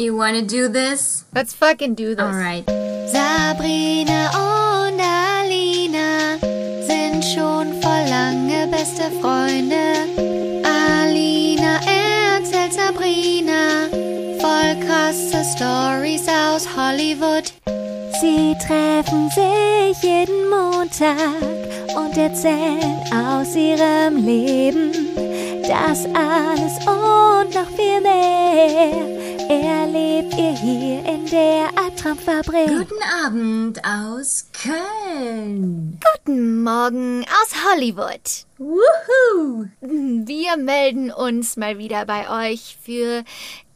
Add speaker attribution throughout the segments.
Speaker 1: You wanna do this?
Speaker 2: Let's fucking do this.
Speaker 1: Alright.
Speaker 3: Sabrina und Alina sind schon vor lange beste Freunde. Alina erzählt Sabrina voll krasse Stories aus Hollywood. Sie treffen sich jeden Montag und erzählen aus ihrem Leben. Das alles und noch viel mehr erlebt ihr hier in der Albtraumfabrik.
Speaker 1: Guten Abend aus Köln.
Speaker 3: Guten Morgen aus Hollywood.
Speaker 1: Woohoo!
Speaker 3: Wir melden uns mal wieder bei euch für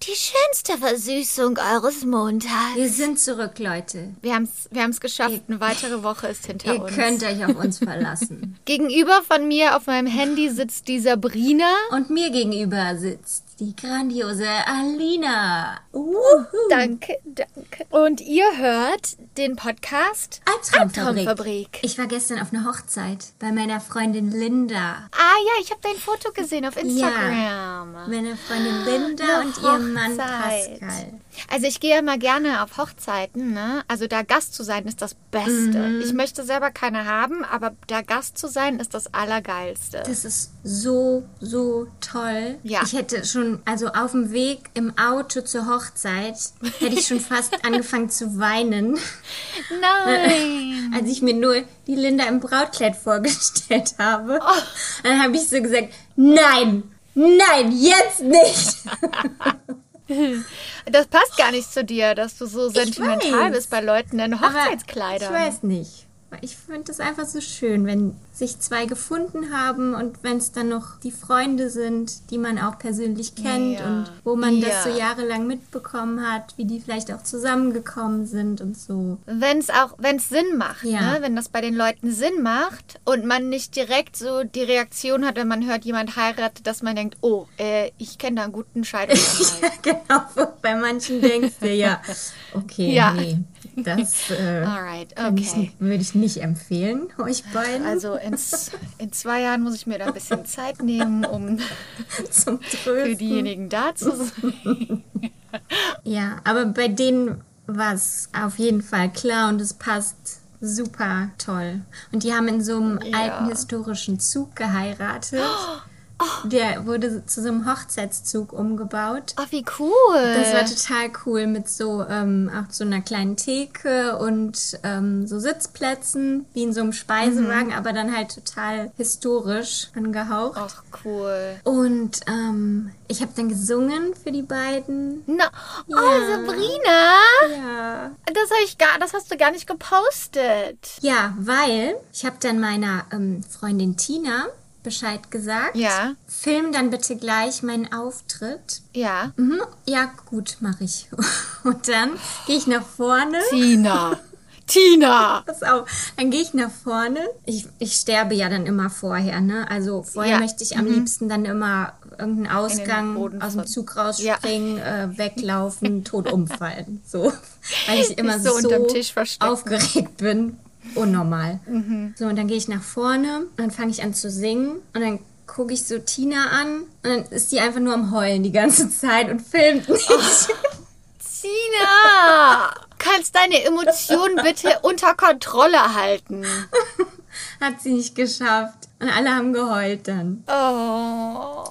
Speaker 3: die schönste Versüßung eures Montags.
Speaker 1: Wir sind zurück, Leute.
Speaker 2: Wir haben es wir haben's geschafft. Eine weitere Woche ist hinter
Speaker 1: Ihr
Speaker 2: uns.
Speaker 1: könnt euch auf uns verlassen.
Speaker 2: Gegenüber von mir auf meinem Handy sitzt die Sabrina.
Speaker 1: Und mir gegenüber sitzt die grandiose Alina. Woohoo!
Speaker 2: Danke, danke. Und ihr hört den Podcast
Speaker 1: Albtraumfabrik.
Speaker 2: Albtraumfabrik.
Speaker 1: Ich war gestern auf einer Hochzeit bei meiner Freundin Linda.
Speaker 2: Ah ja, ich habe dein Foto gesehen auf Instagram.
Speaker 1: Meine Freundin Linda
Speaker 2: Eine
Speaker 1: und ihr Mann
Speaker 2: Hochzeit.
Speaker 1: Pascal.
Speaker 2: Also ich gehe immer gerne auf Hochzeiten, ne? Also da Gast zu sein ist das Beste.
Speaker 1: Mhm.
Speaker 2: Ich möchte selber keine haben, aber da Gast zu sein ist das Allergeilste.
Speaker 1: Das ist so, so toll.
Speaker 2: Ja.
Speaker 1: Ich hätte schon, also auf dem Weg im Auto zur Hochzeit, hätte ich schon fast angefangen zu weinen,
Speaker 2: Nein!
Speaker 1: als ich mir nur die Linda im Brautkleid vorgestellt habe.
Speaker 2: Oh.
Speaker 1: Dann habe ich so gesagt, nein, nein, jetzt nicht.
Speaker 2: Das passt gar nicht zu dir, dass du so sentimental bist bei Leuten in
Speaker 1: Aber
Speaker 2: Hochzeitskleidern.
Speaker 1: Ich weiß nicht. Ich finde es einfach so schön, wenn sich zwei gefunden haben und wenn es dann noch die Freunde sind, die man auch persönlich kennt
Speaker 2: Ja.
Speaker 1: und wo man das so
Speaker 2: Ja.
Speaker 1: jahrelang mitbekommen hat, wie die vielleicht auch zusammengekommen sind und so.
Speaker 2: Wenn es auch, wenn es Sinn macht,
Speaker 1: Ja.
Speaker 2: ne? wenn das bei den Leuten Sinn macht und man nicht direkt so die Reaktion hat, wenn man hört, jemand heiratet, dass man denkt, oh, äh, ich kenne da einen guten Scheidungsanwalt.
Speaker 1: genau, bei manchen denkst du ja, okay,
Speaker 2: Ja.
Speaker 1: nee, das äh,
Speaker 2: Alright,
Speaker 1: kann ich-
Speaker 2: okay.
Speaker 1: würde ich nicht empfehlen, euch beiden
Speaker 2: Also in, z- in zwei Jahren muss ich mir da ein bisschen Zeit nehmen, um
Speaker 1: zum
Speaker 2: für diejenigen da zu sein.
Speaker 1: Ja, aber bei denen war es auf jeden Fall klar und es passt super toll. Und die haben in so einem
Speaker 2: Ja.
Speaker 1: alten historischen Zug geheiratet. Der wurde zu so einem Hochzeitszug umgebaut.
Speaker 2: Oh, wie cool.
Speaker 1: Das war total cool mit so ähm, auch so einer kleinen Theke und ähm, so Sitzplätzen wie in so einem Speisewagen,
Speaker 2: Mhm.
Speaker 1: aber dann halt total historisch angehaucht.
Speaker 2: Ach, cool.
Speaker 1: Und ähm, ich habe dann gesungen für die beiden.
Speaker 2: Na, oh,
Speaker 1: Ja.
Speaker 2: Sabrina.
Speaker 1: Ja.
Speaker 2: Das, hab ich gar, das hast du gar nicht gepostet.
Speaker 1: Ja, weil ich habe dann meiner ähm, Freundin Tina Bescheid gesagt.
Speaker 2: Ja.
Speaker 1: Film dann bitte gleich meinen Auftritt.
Speaker 2: Ja.
Speaker 1: Mhm, ja, gut, mache ich. Und dann gehe ich nach vorne.
Speaker 2: Tina. Tina.
Speaker 1: Pass auf, dann gehe ich nach vorne. Ich, ich sterbe ja dann immer vorher, ne? Also vorher
Speaker 2: Ja.
Speaker 1: möchte ich am liebsten dann immer irgendeinen Ausgang aus dem Zug rausspringen, äh, weglaufen, tot umfallen. So. Weil ich immer
Speaker 2: so
Speaker 1: so,
Speaker 2: unterm Tisch verstecken.
Speaker 1: aufgeregt bin. Unnormal. So, und dann gehe ich nach vorne und dann fange ich an zu singen und dann gucke ich so Tina an und dann ist die einfach nur am Heulen die ganze Zeit und filmt nicht.
Speaker 2: Tina. Kannst deine Emotionen bitte unter Kontrolle halten.
Speaker 1: Hat sie nicht geschafft. Und alle haben geheult dann.
Speaker 2: Oh.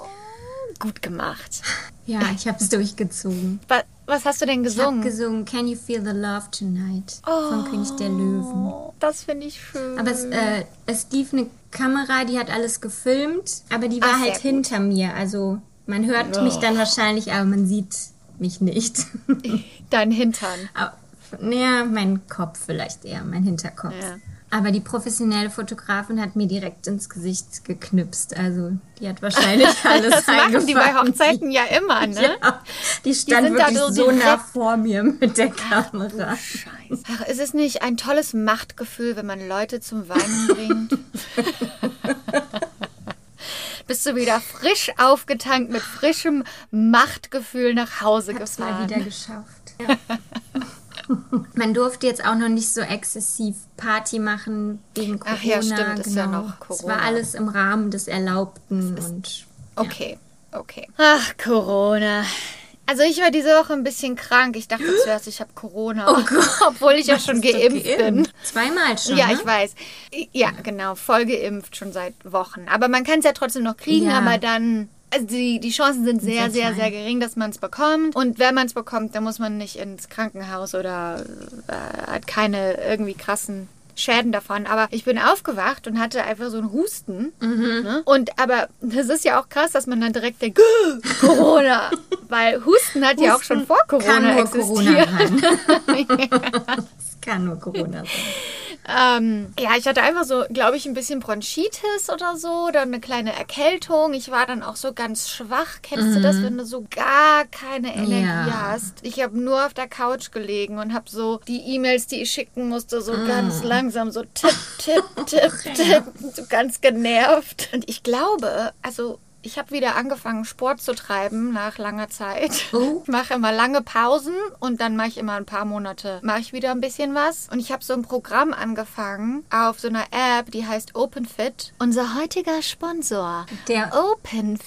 Speaker 2: Gut gemacht.
Speaker 1: Ja, ich habe es durchgezogen.
Speaker 2: Was, was hast du denn
Speaker 1: Ich habe
Speaker 2: gesungen?
Speaker 1: gesungen Can You Feel the Love Tonight von König der Löwen.
Speaker 2: Oh, das finde ich schön.
Speaker 1: Aber es, äh, es lief eine Kamera, die hat alles gefilmt, aber die war
Speaker 2: sehr
Speaker 1: halt
Speaker 2: gut.
Speaker 1: hinter mir. Also man hört mich dann wahrscheinlich, aber man sieht mich nicht.
Speaker 2: Dein Hintern.
Speaker 1: Aber, naja, mein Kopf vielleicht eher, mein Hinterkopf.
Speaker 2: Ja.
Speaker 1: Aber die professionelle Fotografin hat mir direkt ins Gesicht geknipst. Also die hat wahrscheinlich alles
Speaker 2: Das machen die bei. Hochzeiten ja immer, ne?
Speaker 1: Ja, die stand
Speaker 2: sind da
Speaker 1: wirklich
Speaker 2: so
Speaker 1: so, nah vor mir mit der Kamera.
Speaker 2: Scheiße. Ach, ist es nicht ein tolles Machtgefühl, wenn man Leute zum Weinen bringt? Bist du wieder frisch aufgetankt mit frischem Machtgefühl nach Hause
Speaker 1: Hab's mal
Speaker 2: gefahren?
Speaker 1: wieder geschafft. Ja. Man durfte jetzt auch noch nicht so exzessiv Party machen wegen Corona.
Speaker 2: Ach ja, stimmt, ist ja noch
Speaker 1: Es
Speaker 2: Corona.
Speaker 1: war alles im Rahmen des Erlaubten und
Speaker 2: Okay, okay. Ach, Corona. Also ich war diese Woche ein bisschen krank. Ich dachte zuerst, ich habe Corona.
Speaker 1: Oh Gott.
Speaker 2: Obwohl ich ja schon
Speaker 1: du
Speaker 2: geimpft, bin.
Speaker 1: Zweimal schon.
Speaker 2: Ja,
Speaker 1: ne?
Speaker 2: ich weiß. Ja, genau, voll geimpft schon seit Wochen. Aber man kann es ja trotzdem noch kriegen,
Speaker 1: Ja.
Speaker 2: aber dann. Also die, die Chancen sind sehr,
Speaker 1: Sehr
Speaker 2: sehr, sehr gering, dass man es bekommt. Und wenn man es bekommt, dann muss man nicht ins Krankenhaus oder äh, hat keine irgendwie krassen Schäden davon. Aber ich bin aufgewacht und hatte einfach so einen Husten.
Speaker 1: Mhm.
Speaker 2: Ne? Und aber das ist ja auch krass, dass man dann direkt denkt, Corona. Weil Husten hat ja auch schon vor Corona
Speaker 1: Kann nur
Speaker 2: existiert.
Speaker 1: Corona. Es kann nur Corona sein.
Speaker 2: Ähm, ja, ich hatte einfach so, glaube ich, ein bisschen Bronchitis oder so, oder eine kleine Erkältung. Ich war dann auch so ganz schwach. Kennst du das, wenn du so gar keine Energie
Speaker 1: Ja.
Speaker 2: hast? Ich habe nur auf der Couch gelegen und habe so die E-Mails, die ich schicken musste, so ganz langsam so tipp, tipp, tipp, tipp, so ganz genervt. Und ich glaube, also ich habe wieder angefangen, Sport zu treiben nach langer Zeit.
Speaker 1: Oh.
Speaker 2: Ich mache immer lange Pausen und dann mache ich immer ein paar Monate, mache ich wieder ein bisschen was. Und ich habe so ein Programm angefangen auf so einer App, die heißt OpenFit. Unser heutiger Sponsor.
Speaker 1: Der,
Speaker 2: OpenFit.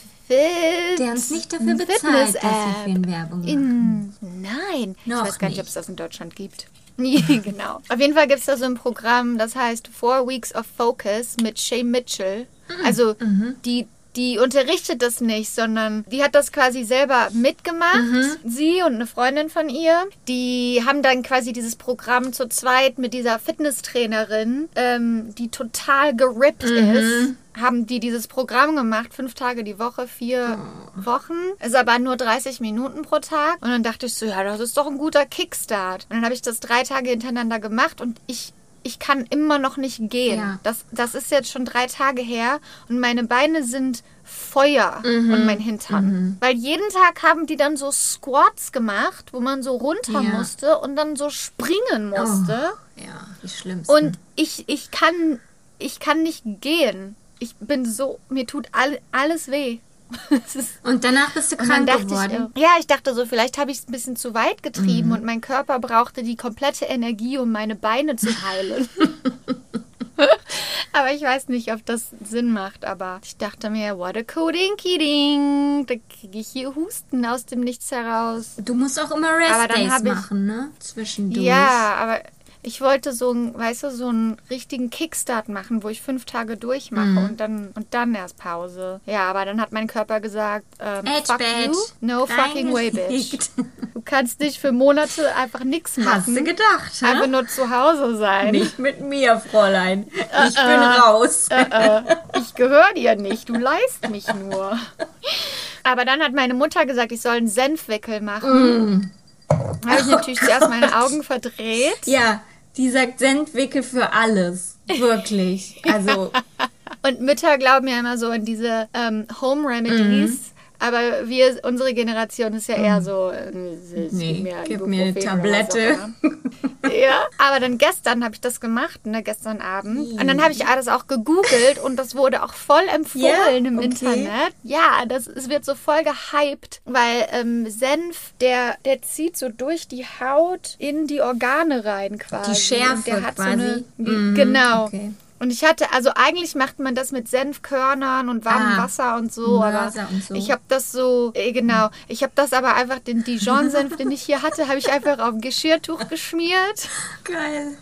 Speaker 1: der uns nicht dafür bezahlt, dass wir für ihn Werbung machen.
Speaker 2: In, nein,
Speaker 1: Noch
Speaker 2: ich weiß gar nicht, ob es das in Deutschland gibt. genau. Auf jeden Fall gibt es da so ein Programm, das heißt Four Weeks of Focus mit Shay Mitchell.
Speaker 1: Mhm.
Speaker 2: Also die, die unterrichtet das nicht, sondern die hat das quasi selber mitgemacht.
Speaker 1: Mhm.
Speaker 2: Sie und eine Freundin von ihr. Die haben dann quasi dieses Programm zu zweit mit dieser Fitnesstrainerin, ähm, die total gerippt
Speaker 1: Mhm.
Speaker 2: ist haben die dieses Programm gemacht, fünf Tage die Woche, vier
Speaker 1: Oh.
Speaker 2: Wochen. Ist aber nur 30 Minuten pro Tag. Und dann dachte ich so, ja, das ist doch ein guter Kickstart. Und dann habe ich das drei Tage hintereinander gemacht und ich, ich kann immer noch nicht gehen.
Speaker 1: Ja.
Speaker 2: Das, das ist jetzt schon drei Tage her und meine Beine sind Feuer
Speaker 1: Mhm.
Speaker 2: und mein Hintern. Weil jeden Tag haben die dann so Squats gemacht, wo man so runter
Speaker 1: Ja.
Speaker 2: musste und dann so springen musste.
Speaker 1: Ja, die schlimmsten.
Speaker 2: Und ich, ich kann ich kann nicht gehen. Ich bin so, mir tut all, alles weh.
Speaker 1: Und danach bist du krank
Speaker 2: dachte
Speaker 1: geworden.
Speaker 2: ich, äh, ja, ich dachte so, vielleicht habe ich es ein bisschen zu weit getrieben und mein Körper brauchte die komplette Energie, um meine Beine zu heilen. aber ich weiß nicht, ob das Sinn macht. Aber ich dachte mir, what a codinky ding. Da kriege ich hier Husten aus dem Nichts heraus.
Speaker 1: Du musst auch immer
Speaker 2: hab ich-
Speaker 1: machen, ne? Zwischendurch.
Speaker 2: Ja, aber ich wollte so einen, weißt du, so einen richtigen Kickstart machen, wo ich fünf Tage durchmache
Speaker 1: Mhm.
Speaker 2: und dann und dann erst Pause. Ja, aber dann hat mein Körper gesagt, ähm,
Speaker 1: Edge
Speaker 2: fuck
Speaker 1: Badge.
Speaker 2: you, no fucking way, bitch. Du kannst nicht für Monate einfach nichts
Speaker 1: Hast du
Speaker 2: machen.
Speaker 1: gedacht,
Speaker 2: Einfach
Speaker 1: hä?
Speaker 2: nur zu Hause sein.
Speaker 1: Nicht mit mir, Fräulein. Ich bin raus.
Speaker 2: Äh, ich gehöre dir nicht, du leist mich nur. Aber dann hat meine Mutter gesagt, ich soll einen Senfwickel machen. Da habe ich natürlich zuerst meine Augen verdreht.
Speaker 1: Ja, die sagt Sendwickel für alles. Wirklich. Also,
Speaker 2: Und Mütter glauben ja immer so an diese ähm, Home Remedies. Aber wir, unsere Generation ist ja eher so, äh,
Speaker 1: Nee, gib mir eine Tablette.
Speaker 2: auch ja, aber dann gestern habe ich das gemacht, ne, gestern Abend. Und dann habe ich alles auch gegoogelt und das wurde auch voll empfohlen
Speaker 1: Ja?
Speaker 2: im
Speaker 1: Okay.
Speaker 2: Internet. Ja, das, es wird so voll gehypt, weil ähm, Senf, der, der zieht so durch die Haut in die Organe rein quasi.
Speaker 1: Die Schärfe
Speaker 2: und der hat
Speaker 1: quasi.
Speaker 2: So eine,
Speaker 1: Mhm,
Speaker 2: genau.
Speaker 1: okay.
Speaker 2: Und ich hatte, also eigentlich macht man das mit Senfkörnern und warmem
Speaker 1: Ah,
Speaker 2: Wasser und so, aber
Speaker 1: Mörser und so.
Speaker 2: ich habe das so, äh, genau, ich habe das aber einfach, den Dijon-Senf, den ich hier hatte, habe ich einfach auf ein Geschirrtuch geschmiert,
Speaker 1: geil.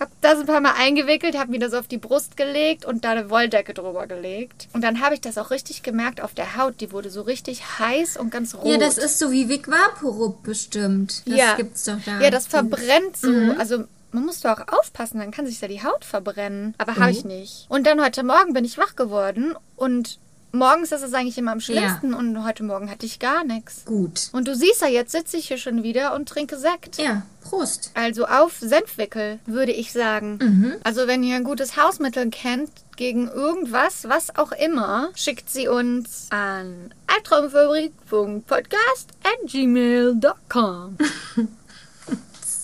Speaker 2: habe das ein paar Mal eingewickelt, habe mir das auf die Brust gelegt und da eine Wolldecke drüber gelegt. Und dann habe ich das auch richtig gemerkt auf der Haut, die wurde so richtig heiß und ganz rot.
Speaker 1: Ja, das ist so wie Vic Vaporub bestimmt. Das
Speaker 2: ja.
Speaker 1: gibt's doch da.
Speaker 2: Ja, das verbrennt so.
Speaker 1: Mhm.
Speaker 2: Also man muss doch auch aufpassen, dann kann sich da die Haut verbrennen. Aber
Speaker 1: Mhm.
Speaker 2: habe ich nicht. Und dann heute Morgen bin ich wach geworden und morgens ist es eigentlich immer am schlimmsten und heute Morgen hatte ich gar nichts.
Speaker 1: Gut.
Speaker 2: Und du siehst ja, jetzt sitze ich hier schon wieder und trinke Sekt.
Speaker 1: Ja, Prost.
Speaker 2: Also auf Senfwickel, würde ich sagen.
Speaker 1: Mhm.
Speaker 2: Also wenn ihr ein gutes Hausmittel kennt gegen irgendwas, was auch immer, schickt sie uns an albtraumfabrik.podcast@gmail.com.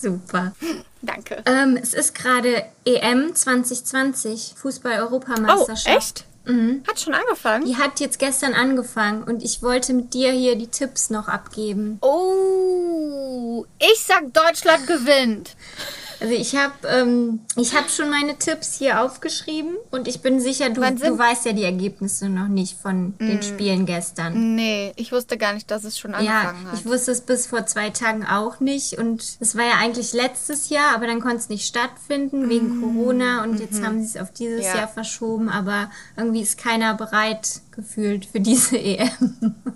Speaker 1: Super.
Speaker 2: Danke.
Speaker 1: Ähm, es ist gerade EM 2020,
Speaker 2: Oh,
Speaker 1: Fußball-Europameisterschaft.
Speaker 2: echt? Hat schon angefangen?
Speaker 1: Die hat jetzt gestern angefangen und ich wollte mit dir hier die Tipps noch abgeben.
Speaker 2: Oh, ich sag, Deutschland gewinnt.
Speaker 1: Also ich habe ähm, ich hab schon meine Tipps hier aufgeschrieben und ich bin sicher, du, du weißt ja die Ergebnisse noch nicht von den Spielen gestern.
Speaker 2: Nee, ich wusste gar nicht, dass es schon
Speaker 1: Ja,
Speaker 2: angefangen hat.
Speaker 1: ich wusste es bis vor zwei Tagen auch nicht und es war ja eigentlich letztes Jahr, aber dann konnte es nicht stattfinden wegen Corona und jetzt haben sie es auf dieses
Speaker 2: Mhm. Ja.
Speaker 1: Jahr verschoben, aber irgendwie ist keiner bereit gefühlt für diese EM.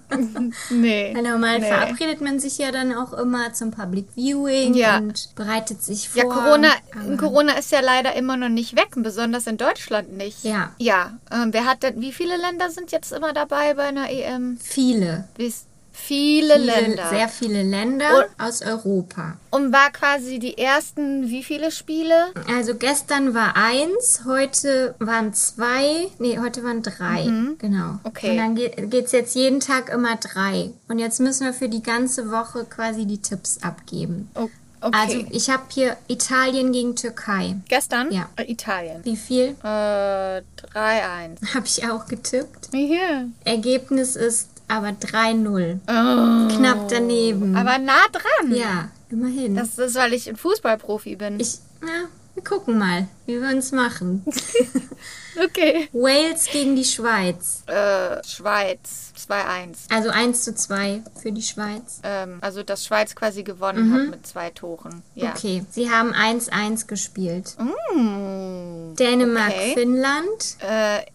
Speaker 2: nee.
Speaker 1: Weil normal
Speaker 2: nee.
Speaker 1: verabredet man sich ja dann auch immer zum Public Viewing
Speaker 2: Ja.
Speaker 1: und bereitet sich vor.
Speaker 2: Ja, Corona,
Speaker 1: aber-
Speaker 2: Corona ist ja leider immer noch nicht weg, besonders in Deutschland nicht.
Speaker 1: Ja.
Speaker 2: Ja. Ähm, wer hat denn, wie viele Länder sind jetzt immer dabei bei einer EM?
Speaker 1: Viele.
Speaker 2: Wie ist- Viele,
Speaker 1: viele
Speaker 2: Länder.
Speaker 1: Sehr viele Länder aus Europa.
Speaker 2: Und war quasi die ersten, wie viele Spiele?
Speaker 1: Also gestern war eins, heute waren zwei, nee, heute waren drei. Genau.
Speaker 2: Mhm. Okay.
Speaker 1: Und dann geht es jetzt jeden Tag immer drei. Und jetzt müssen wir für die ganze Woche quasi die Tipps abgeben.
Speaker 2: Oh, okay.
Speaker 1: Also ich habe hier Italien gegen Türkei.
Speaker 2: Gestern?
Speaker 1: Ja.
Speaker 2: Äh, Italien.
Speaker 1: Wie viel?
Speaker 2: Äh, 3-1.
Speaker 1: Habe ich auch getippt.
Speaker 2: Hier.
Speaker 1: Ergebnis ist aber 3-0.
Speaker 2: Oh.
Speaker 1: Knapp daneben.
Speaker 2: Aber nah dran.
Speaker 1: ja, immerhin.
Speaker 2: Das ist, weil ich ein Fußballprofi bin.
Speaker 1: ich, ja, wir gucken mal, wie wir uns machen.
Speaker 2: okay.
Speaker 1: Wales gegen die Schweiz.
Speaker 2: Äh, Schweiz 2-1.
Speaker 1: Also 1 zu 2 für die Schweiz.
Speaker 2: Ähm, also, dass Schweiz quasi gewonnen hat mit zwei Toren. Ja.
Speaker 1: Okay, sie haben 1-1 gespielt.
Speaker 2: Mm.
Speaker 1: Dänemark,
Speaker 2: Okay.
Speaker 1: Finnland.
Speaker 2: Äh,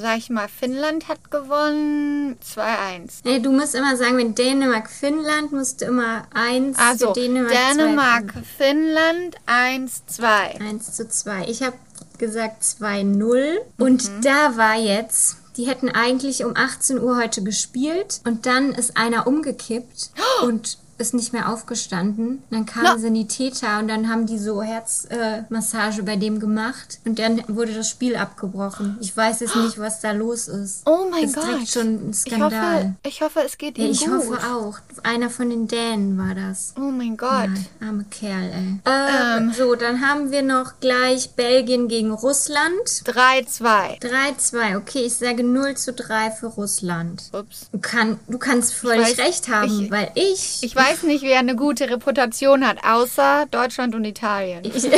Speaker 2: sag ich mal, Finnland hat gewonnen 2-1.
Speaker 1: Nee, du musst immer sagen, wenn Dänemark, Finnland, musst du immer 1
Speaker 2: Also,
Speaker 1: Dänemark.
Speaker 2: Dänemark, Finnland 1-2.
Speaker 1: 1 zu 2. Ich habe gesagt 2-0. Und
Speaker 2: Mhm.
Speaker 1: da war jetzt, die hätten eigentlich um 18 Uhr heute gespielt. Und dann ist einer umgekippt und ist nicht mehr aufgestanden. Dann kamen
Speaker 2: Na.
Speaker 1: Sanitäter und dann haben die so Herzmassage äh, bei dem gemacht. Und dann wurde das Spiel abgebrochen. Ich weiß jetzt nicht, was da los ist.
Speaker 2: Oh mein
Speaker 1: ist
Speaker 2: Gott.
Speaker 1: direkt schon ein
Speaker 2: Ich
Speaker 1: Skandal.
Speaker 2: hoffe, ich hoffe, es geht
Speaker 1: ja,
Speaker 2: ihm
Speaker 1: ich
Speaker 2: gut.
Speaker 1: hoffe auch. Einer von den Dänen war das.
Speaker 2: Oh mein Gott.
Speaker 1: Nein, arme Kerl, ey. Äh, so, dann haben wir noch gleich Belgien gegen Russland.
Speaker 2: 3-2.
Speaker 1: 3-2. Okay, ich sage 0 zu 3 für Russland.
Speaker 2: Ups.
Speaker 1: Du, kann, du kannst völlig
Speaker 2: weiß-
Speaker 1: recht haben,
Speaker 2: ich-
Speaker 1: weil ich...
Speaker 2: Ich weiß nicht, wer eine gute Reputation hat, außer Deutschland und Italien.
Speaker 1: ich,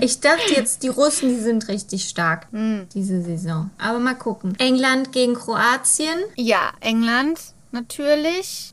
Speaker 1: ich dachte jetzt, die Russen, die sind richtig stark
Speaker 2: Hm.
Speaker 1: diese Saison. Aber mal gucken. England gegen Kroatien.
Speaker 2: Ja, England natürlich.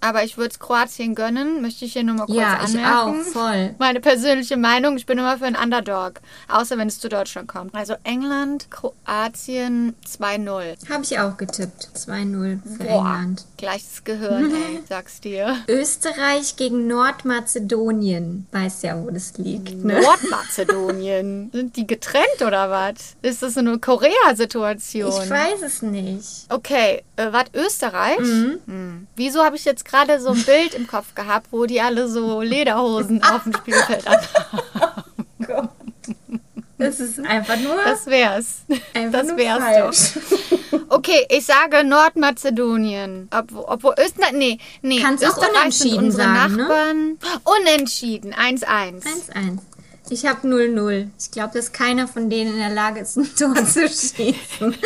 Speaker 2: Aber ich würde es Kroatien gönnen, möchte ich hier nur mal kurz
Speaker 1: Mhm. Ja, ich
Speaker 2: anmerken.
Speaker 1: auch, voll.
Speaker 2: Meine persönliche Meinung, ich bin immer für einen Underdog. Außer wenn es zu Deutschland kommt. Also England, Kroatien 2-0.
Speaker 1: Habe ich auch getippt. 2-0 für
Speaker 2: Boah,
Speaker 1: England.
Speaker 2: Gleiches Gehirn, ey, sag's dir.
Speaker 1: Österreich gegen Nordmazedonien. Weiß ja, wo das liegt. Ne?
Speaker 2: Nordmazedonien. Sind die getrennt oder was? Ist das eine Korea-Situation?
Speaker 1: Ich weiß es nicht.
Speaker 2: Okay, äh, was Österreich? Hm. Wieso habe ich jetzt gerade so ein Bild im Kopf gehabt, wo die alle so Lederhosen auf dem Spielfeld anhaben?
Speaker 1: Das ist einfach nur,
Speaker 2: Das wär's.
Speaker 1: einfach
Speaker 2: das wär's doch. Okay, ich sage Nordmazedonien. Obwohl, obwohl Österreich. Nee, nee.
Speaker 1: Kannst auch
Speaker 2: Österreich sind
Speaker 1: unentschieden
Speaker 2: unsere
Speaker 1: sagen, ne?
Speaker 2: Nachbarn. Unentschieden. 1-1.
Speaker 1: 1-1. Ich habe 0-0. Ich glaube, dass keiner von denen in der Lage ist, ein Tor zu schießen.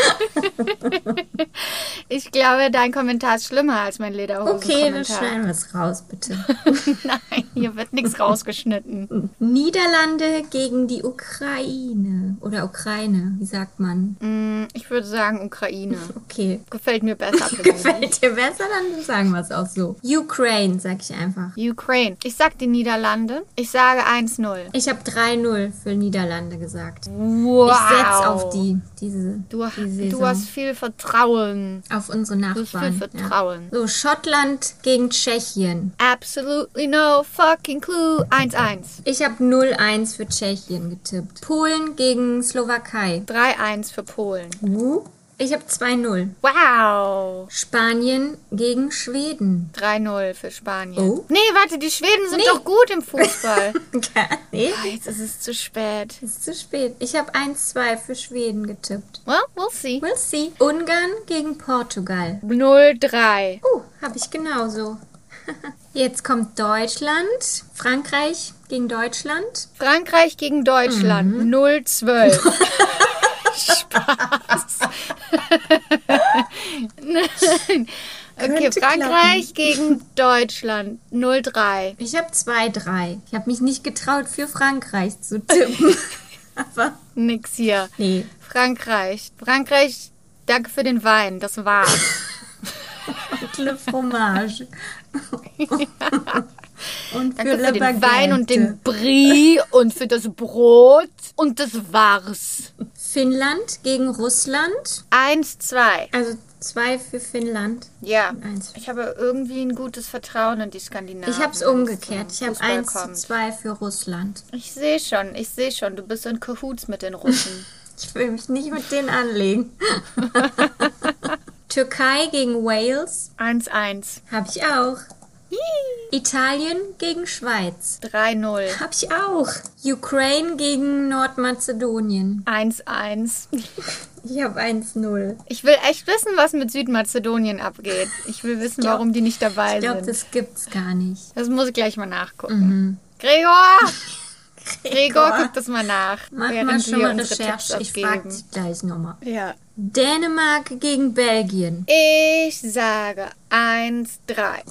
Speaker 2: Ich glaube, dein Kommentar ist schlimmer als mein
Speaker 1: Okay, dann schneiden wir es raus, bitte.
Speaker 2: Nein, hier wird nichts rausgeschnitten.
Speaker 1: Niederlande gegen die Ukraine. Oder Ukraine, wie sagt man?
Speaker 2: Hm, Ich würde sagen Ukraine.
Speaker 1: Okay.
Speaker 2: Gefällt mir besser.
Speaker 1: Gefällt dir besser, dann sagen wir es auch so. Ukraine, sag ich einfach.
Speaker 2: Ukraine. Ich sag die Niederlande. Ich sage 1-0.
Speaker 1: Ich habe 3-0 für Niederlande gesagt.
Speaker 2: Wow.
Speaker 1: Ich setze auf die, diese,
Speaker 2: Du,
Speaker 1: die Saison.
Speaker 2: du hast viel Vertrauen.
Speaker 1: auf unsere
Speaker 2: Du hast viel
Speaker 1: Nachbarn.
Speaker 2: Vertrauen.
Speaker 1: Ja. So, Schottland gegen Tschechien.
Speaker 2: Absolutely no fucking clue. 1-1.
Speaker 1: Ich habe 0-1 für Tschechien getippt. Polen gegen Slowakei.
Speaker 2: 3-1 für Polen.
Speaker 1: Uh, ich habe 2-0.
Speaker 2: Wow.
Speaker 1: Spanien gegen Schweden.
Speaker 2: 3-0 für Spanien.
Speaker 1: Oh.
Speaker 2: Nee, warte, die Schweden sind
Speaker 1: Nee.
Speaker 2: doch gut im Fußball.
Speaker 1: nee,
Speaker 2: Ah, Jetzt ist es zu spät.
Speaker 1: ist zu spät. Ich habe 1-2 für Schweden getippt.
Speaker 2: Well, we'll see.
Speaker 1: We'll see. Ungarn gegen Portugal.
Speaker 2: 0-3.
Speaker 1: Uh, habe ich genauso. Jetzt kommt Deutschland. Frankreich gegen Deutschland.
Speaker 2: Frankreich gegen Deutschland.
Speaker 1: Mhm.
Speaker 2: 0-12. Spaß. Nein. Okay, Frankreich gegen Deutschland 0-3.
Speaker 1: Ich habe 2-3. Ich habe mich nicht getraut, für Frankreich zu tippen. Aber
Speaker 2: Nix hier.
Speaker 1: nee.
Speaker 2: Frankreich. Frankreich, danke für den Wein. Das war's.
Speaker 1: Le Fromage. und für
Speaker 2: Danke für den. Wein und den Brie und für das Brot. Und das war's.
Speaker 1: Finnland gegen Russland.
Speaker 2: 1-2.
Speaker 1: Also zwei für Finnland.
Speaker 2: Ja.
Speaker 1: Eins.
Speaker 2: Ich habe irgendwie ein gutes Vertrauen in die Skandinavier.
Speaker 1: Ich habe es umgekehrt. Ich habe
Speaker 2: Fußball
Speaker 1: 1 zu
Speaker 2: kommt.
Speaker 1: 2 für Russland.
Speaker 2: Ich sehe schon, ich sehe schon. Du bist in Cahoots mit den Russen.
Speaker 1: Ich will mich nicht mit denen anlegen. Türkei gegen Wales
Speaker 2: 1-1.
Speaker 1: habe ich auch. Italien gegen Schweiz
Speaker 2: 3-0.
Speaker 1: habe ich auch. Ukraine gegen Nordmazedonien.
Speaker 2: 1-1.
Speaker 1: Ich habe 1-0.
Speaker 2: Ich will echt wissen, was mit Südmazedonien abgeht. Ich will wissen,
Speaker 1: glaub-
Speaker 2: warum die nicht dabei
Speaker 1: Ich glaube,
Speaker 2: sind.
Speaker 1: das gibt's gar nicht.
Speaker 2: Das muss ich gleich mal nachgucken.
Speaker 1: Mhm.
Speaker 2: Gregor! Gregor, guck das mal nach.
Speaker 1: Mach mal schon mal Recherche. Ich frage
Speaker 2: abgeben.
Speaker 1: dich gleich nochmal.
Speaker 2: Ja.
Speaker 1: Dänemark gegen Belgien.
Speaker 2: Ich sage 1-3.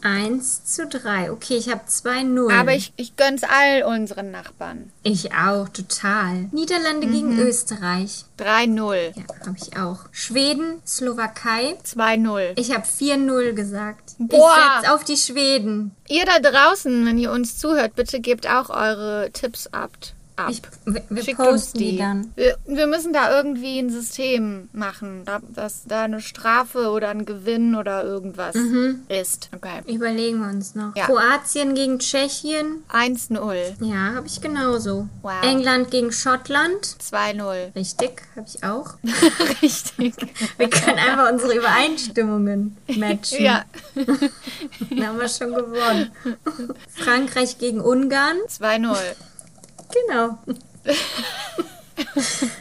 Speaker 1: 1 zu 3. Okay, ich habe 2-0.
Speaker 2: Aber ich, ich gönn's all unseren Nachbarn.
Speaker 1: Ich auch, total. Niederlande
Speaker 2: Mhm.
Speaker 1: gegen Österreich.
Speaker 2: 3-0.
Speaker 1: Ja, habe ich auch. Schweden, Slowakei.
Speaker 2: 2-0.
Speaker 1: Ich habe 4-0 gesagt.
Speaker 2: Boah.
Speaker 1: Ich setz auf die Schweden.
Speaker 2: Ihr da draußen, wenn ihr uns zuhört, bitte gebt auch eure Tipps ab. Ab.
Speaker 1: Ich, wir wir
Speaker 2: Schickt
Speaker 1: posten die dann.
Speaker 2: Wir, wir müssen da irgendwie ein System machen, da, dass da eine Strafe oder ein Gewinn oder irgendwas ist. Okay.
Speaker 1: Überlegen wir uns noch.
Speaker 2: Ja.
Speaker 1: Kroatien gegen Tschechien.
Speaker 2: 1-0.
Speaker 1: Ja, habe ich genauso.
Speaker 2: Wow.
Speaker 1: England gegen Schottland.
Speaker 2: 2-0.
Speaker 1: Richtig, habe ich auch.
Speaker 2: Richtig.
Speaker 1: Wir können einfach unsere Übereinstimmungen matchen.
Speaker 2: Ja.
Speaker 1: Dann haben wir schon gewonnen. Frankreich gegen Ungarn.
Speaker 2: 2-0.
Speaker 1: Genau.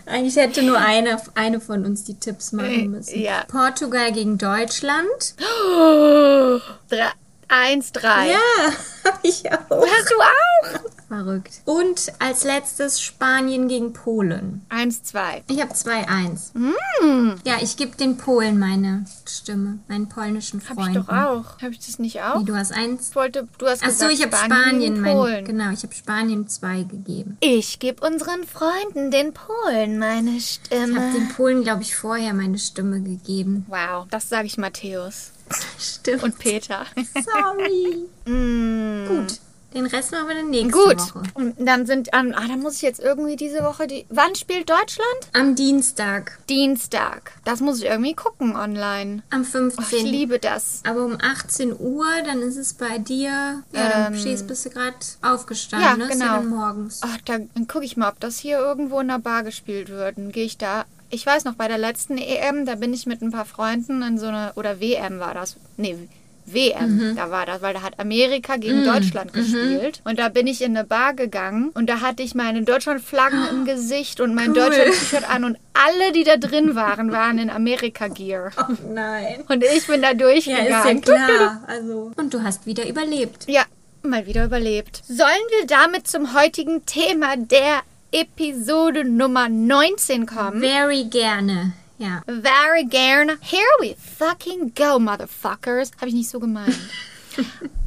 Speaker 1: Eigentlich hätte nur eine, eine von uns die Tipps machen müssen.
Speaker 2: Äh, ja.
Speaker 1: Portugal gegen Deutschland.
Speaker 2: 1-3.
Speaker 1: Ja, habe ich auch.
Speaker 2: Hast du auch?
Speaker 1: Verrückt. Und als letztes Spanien gegen Polen.
Speaker 2: 1-2.
Speaker 1: Ich habe 2-1.
Speaker 2: Mm.
Speaker 1: Ja, ich gebe den Polen meine Stimme, meinen polnischen
Speaker 2: Hab ich
Speaker 1: Freunden.
Speaker 2: doch auch. Habe ich das nicht auch?
Speaker 1: Wie, du hast eins?
Speaker 2: Ich wollte, du hast
Speaker 1: Ach so,
Speaker 2: gesagt,
Speaker 1: ich habe
Speaker 2: Spanien,
Speaker 1: Spanien, mein, genau, ich habe Spanien zwei gegeben.
Speaker 3: Ich gebe unseren Freunden, den Polen, meine
Speaker 1: Ich habe
Speaker 3: Stimme.
Speaker 1: den Polen, glaube ich, vorher meine Stimme gegeben.
Speaker 2: Wow, das sage ich Matthäus
Speaker 1: Stimmt.
Speaker 2: und Peter.
Speaker 1: Sorry.
Speaker 2: Mm.
Speaker 1: Gut, den Rest machen wir dann nächste
Speaker 2: Gut,
Speaker 1: Woche.
Speaker 2: und dann sind, ähm, ah, dann muss ich jetzt irgendwie diese Woche die. Wann spielt Deutschland?
Speaker 1: Am Dienstag,
Speaker 2: Dienstag. Das muss ich irgendwie gucken online.
Speaker 1: am
Speaker 2: Oh,
Speaker 1: 15.
Speaker 2: ich liebe das.
Speaker 1: Aber um 18 Uhr, dann ist es bei dir. Ja, dann
Speaker 2: Ähm,
Speaker 1: stehst, bist du gerade aufgestanden,
Speaker 2: ja,
Speaker 1: ne?
Speaker 2: Genau.
Speaker 1: ja dann morgens.
Speaker 2: Ach, dann, dann gucke ich mal, ob das hier irgendwo in der Bar gespielt wird. Dann gehe ich da. Ich weiß noch, bei der letzten EM, da bin ich mit ein paar Freunden in so eine. Oder WM war das. Nee, WM, da war das, weil da hat Amerika gegen Deutschland gespielt. Und da bin ich in eine Bar gegangen und da hatte ich meine Deutschland-Flaggen im Gesicht und mein
Speaker 1: Cool.
Speaker 2: Deutschland-T-Shirt an und alle, die da drin waren, waren in Amerika-Gear.
Speaker 1: Oh nein.
Speaker 2: Und ich bin da
Speaker 1: Ja,
Speaker 2: durchgegangen.
Speaker 1: ist ja klar. Also. Und du hast wieder überlebt.
Speaker 2: Ja, mal wieder überlebt. Sollen wir damit zum heutigen Thema der Episode Nummer 19 kommen?
Speaker 1: Very gerne. Ja.
Speaker 2: Very gerne. Here we fucking go, motherfuckers. Habe ich nicht so gemeint.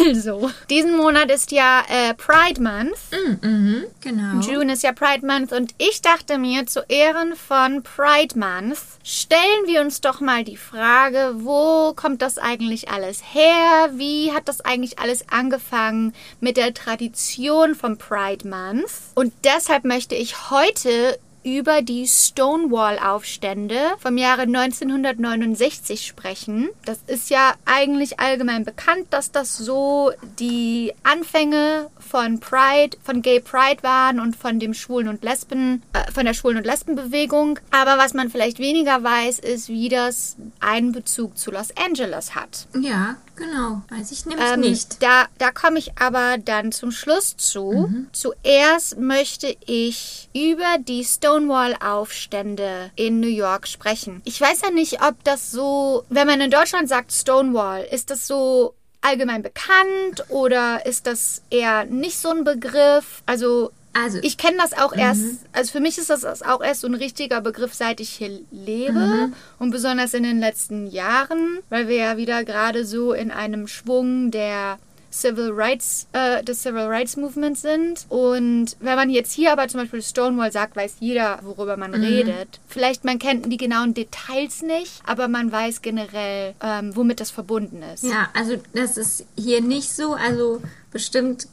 Speaker 2: Also, diesen Monat ist ja äh, Pride Month.
Speaker 1: Mhm, genau.
Speaker 2: June ist ja Pride Month und ich dachte mir, zu Ehren von Pride Month stellen wir uns doch mal die Frage, wo kommt das eigentlich alles her? Wie hat das eigentlich alles angefangen mit der Tradition von Pride Month? Und deshalb möchte ich heute über die Stonewall-Aufstände vom Jahre 1969 sprechen. Das ist ja eigentlich allgemein bekannt, dass das so die Anfänge von Pride, von Gay Pride waren und von dem Schwulen und Lesben, äh, von der Schwulen und Lesbenbewegung. Aber was man vielleicht weniger weiß, ist, wie das einen Bezug zu Los Angeles hat.
Speaker 1: Ja, genau. Weiß ich nämlich
Speaker 2: Ähm,
Speaker 1: nicht.
Speaker 2: Da, da komme ich aber dann zum Schluss zu. Zuerst möchte ich über die Stonewall-Aufstände in New York sprechen. Ich weiß ja nicht, ob das so, wenn man in Deutschland sagt Stonewall, ist das so allgemein bekannt oder ist das eher nicht so ein Begriff? Also
Speaker 1: Also-
Speaker 2: ich kenne das auch erst, also für mich ist das auch erst so ein richtiger Begriff, seit ich hier lebe
Speaker 1: Mhm.
Speaker 2: und besonders in den letzten Jahren, weil wir ja wieder gerade so in einem Schwung der Civil Rights, äh, des Civil Rights Movements sind. Und wenn man jetzt hier aber zum Beispiel Stonewall sagt, weiß jeder, worüber man
Speaker 1: Mhm.
Speaker 2: redet. Vielleicht man kennt die genauen Details nicht, aber man weiß generell, ähm, womit das verbunden ist.
Speaker 1: Ja, also das ist hier nicht so. Also bestimmt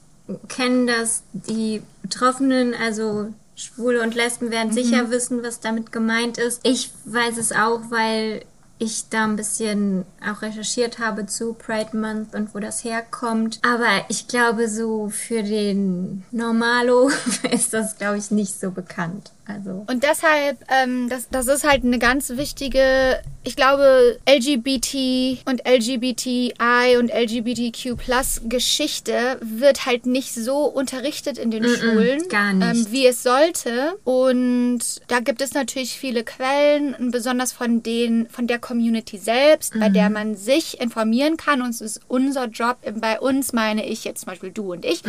Speaker 1: kennen das die Betroffenen, also Schwule und Lesben werden sicher wissen, was damit gemeint ist. Ich weiß es auch, weil ich da ein bisschen auch recherchiert habe zu Pride Month und wo das herkommt. Aber ich glaube, so für den Normalo ist das, glaube ich, nicht so bekannt. Also.
Speaker 2: Und deshalb, ähm, das, das ist halt eine ganz wichtige, ich glaube, LGBT und LGBTI und LGBTQ Plus Geschichte wird halt nicht so unterrichtet in den Schulen,
Speaker 1: gar nicht.
Speaker 2: Ähm, wie es sollte. Und da gibt es natürlich viele Quellen, besonders von den, von der Community selbst, bei der man sich informieren kann. Und es ist unser Job, bei uns meine ich jetzt zum Beispiel du und ich,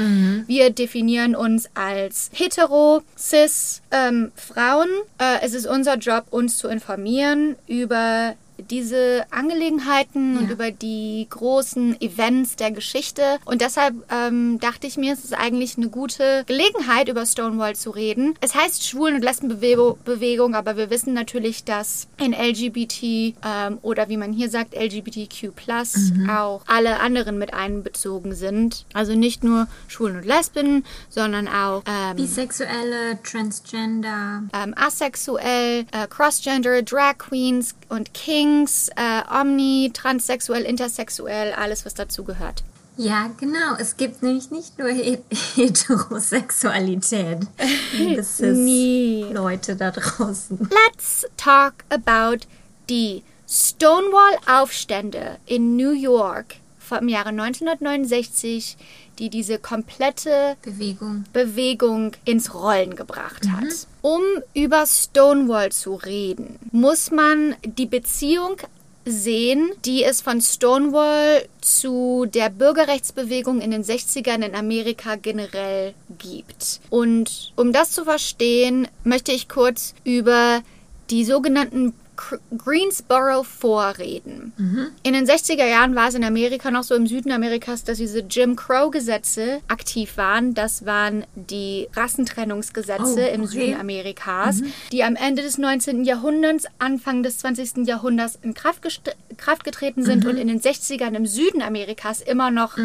Speaker 2: wir definieren uns als hetero, cis, ähm, Frauen. Äh, es ist unser Job, uns zu informieren über diese Angelegenheiten und
Speaker 1: Ja.
Speaker 2: über die großen Events der Geschichte. Und deshalb ähm, dachte ich mir, es ist eigentlich eine gute Gelegenheit, über Stonewall zu reden. Es heißt Schwulen- und Lesbenbewegung, aber wir wissen natürlich, dass in LGBT ähm, oder wie man hier sagt, LGBTQ auch alle anderen mit einbezogen sind. Also nicht nur Schwulen und Lesben, sondern auch ähm,
Speaker 1: Bisexuelle, Transgender.
Speaker 2: ähm, asexuell, äh, crossgender, Drag Queens und Kings, äh, Omni, transsexuell, intersexuell, alles was dazu gehört.
Speaker 1: Ja, genau. Es gibt nämlich nicht nur He Heterosexualität. liebe
Speaker 2: Nie.
Speaker 1: Cis-Leute da draußen.
Speaker 2: Let's talk about die Stonewall-Aufstände in New York vom Jahre 1969, die diese komplette
Speaker 1: Bewegung.
Speaker 2: Bewegung ins Rollen gebracht hat. Um über Stonewall zu reden, muss man die Beziehung sehen, die es von Stonewall zu der Bürgerrechtsbewegung in den 60ern in Amerika generell gibt. Und um das zu verstehen, möchte ich kurz über die sogenannten Greensboro vorreden. In den 60er Jahren war es in Amerika noch so im Süden Amerikas, dass diese Jim Crow-Gesetze aktiv waren. Das waren die Rassentrennungsgesetze
Speaker 1: Oh,
Speaker 2: im
Speaker 1: okay.
Speaker 2: Süden Amerikas, die am Ende des 19. Jahrhunderts, Anfang des 20. Jahrhunderts in Kraft, Kraft getreten sind und in den 60ern im Süden Amerikas immer noch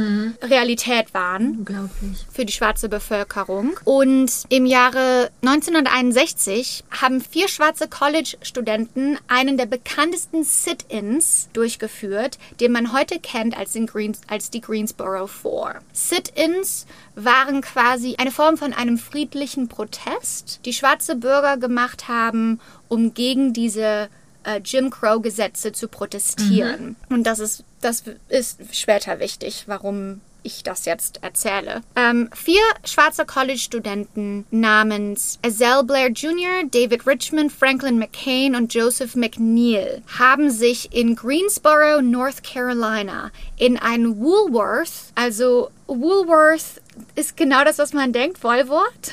Speaker 2: Realität waren
Speaker 1: Unglaublich.
Speaker 2: für die schwarze Bevölkerung. Und im Jahre 1961 haben vier schwarze College-Studenten einen der bekanntesten Sit-ins durchgeführt, den man heute kennt als, Greens, als die Greensboro Four. Sit-ins waren quasi eine Form von einem friedlichen Protest, die schwarze Bürger gemacht haben, um gegen diese äh, Jim Crow-Gesetze zu protestieren. Und das ist, das ist später wichtig, warum ich das jetzt erzähle. Ähm, vier schwarze College-Studenten namens Azell Blair Jr., David Richmond, Franklin McCain und Joseph McNeil haben sich in Greensboro, North Carolina, in ein Woolworth, also Woolworth ist genau das, was man denkt, Wollwort.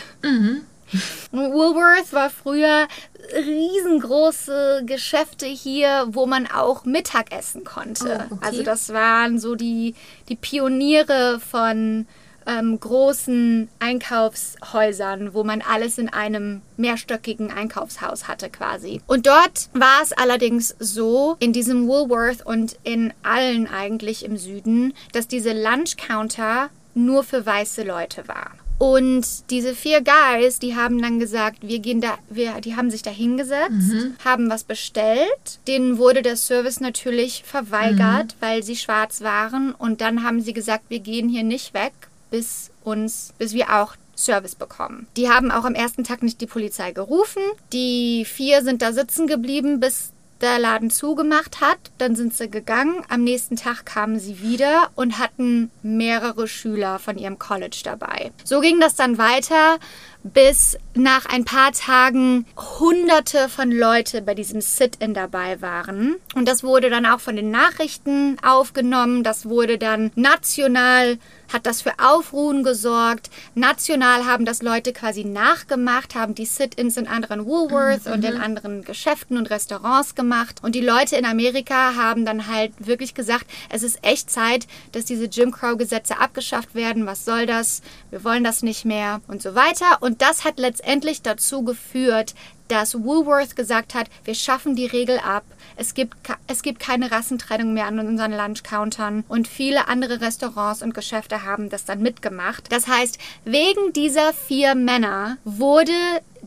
Speaker 2: Woolworth war früher riesengroße Geschäfte hier, wo man auch Mittag essen konnte.
Speaker 1: Oh, okay.
Speaker 2: Also das waren so die, die Pioniere von ähm, großen Einkaufshäusern, wo man alles in einem mehrstöckigen Einkaufshaus hatte quasi. Und dort war es allerdings so, in diesem Woolworth und in allen eigentlich im Süden, dass diese Lunch Counter nur für weiße Leute war. Und diese vier Guys, die haben dann gesagt, wir gehen da, wir, die haben sich da hingesetzt, haben was bestellt. Denen wurde der Service natürlich verweigert, weil sie schwarz waren. Und dann haben sie gesagt, wir gehen hier nicht weg, bis uns, bis wir auch Service bekommen. Die haben auch am ersten Tag nicht die Polizei gerufen. Die vier sind da sitzen geblieben, bis der Laden zugemacht hat. Dann sind sie gegangen. Am nächsten Tag kamen sie wieder und hatten mehrere Schüler von ihrem College dabei. So ging das dann weiter, bis nach ein paar Tagen hunderte von Leute bei diesem Sit-in dabei waren. Und das wurde dann auch von den Nachrichten aufgenommen. Das wurde dann national hat das für Aufruhen gesorgt. National haben das Leute quasi nachgemacht, haben die Sit-ins in anderen Woolworth und in anderen Geschäften und Restaurants gemacht. Und die Leute in Amerika haben dann halt wirklich gesagt, es ist echt Zeit, dass diese Jim Crow-Gesetze abgeschafft werden. Was soll das? Wir wollen das nicht mehr und so weiter. Und das hat letztendlich dazu geführt, dass Woolworth gesagt hat, wir schaffen die Regel ab. Es gibt, es gibt keine Rassentrennung mehr an unseren Lunchcountern und viele andere Restaurants und Geschäfte haben das dann mitgemacht. Das heißt, wegen dieser vier Männer wurde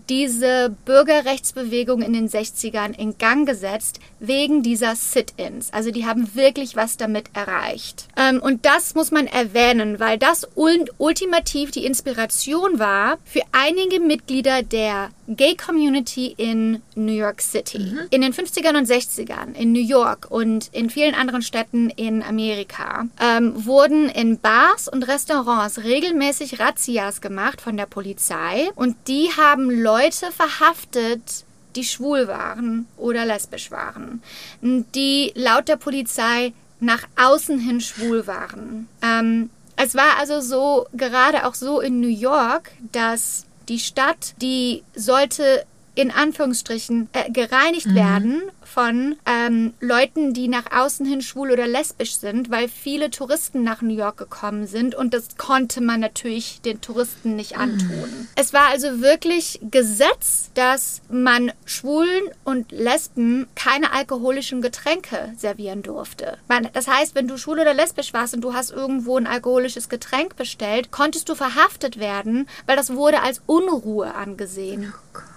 Speaker 2: diese Bürgerrechtsbewegung in den 60ern in Gang gesetzt, wegen dieser Sit-ins. Also die haben wirklich was damit erreicht. Ähm, und das muss man erwähnen, weil das ultimativ die Inspiration war für einige Mitglieder der Gay Community in New York City. Mhm. In den 50ern und 60ern in New York und in vielen anderen Städten in Amerika ähm, wurden in Bars und Restaurants regelmäßig Razzias gemacht von der Polizei und die haben Leute verhaftet, die schwul waren oder lesbisch waren, die laut der Polizei nach außen hin schwul waren. Ähm, es war also so, gerade auch so in New York, dass die Stadt, die sollte in Anführungsstrichen äh, gereinigt mhm. werden von ähm, Leuten, die nach außen hin schwul oder lesbisch sind, weil viele Touristen nach New York gekommen sind und das konnte man natürlich den Touristen nicht mhm. antun. Mhm. Es war also wirklich Gesetz, dass man Schwulen und Lesben keine alkoholischen Getränke servieren durfte. Das heißt, wenn du schwul oder lesbisch warst und du hast irgendwo ein alkoholisches Getränk bestellt, konntest du verhaftet werden, weil das wurde als Unruhe angesehen. Oh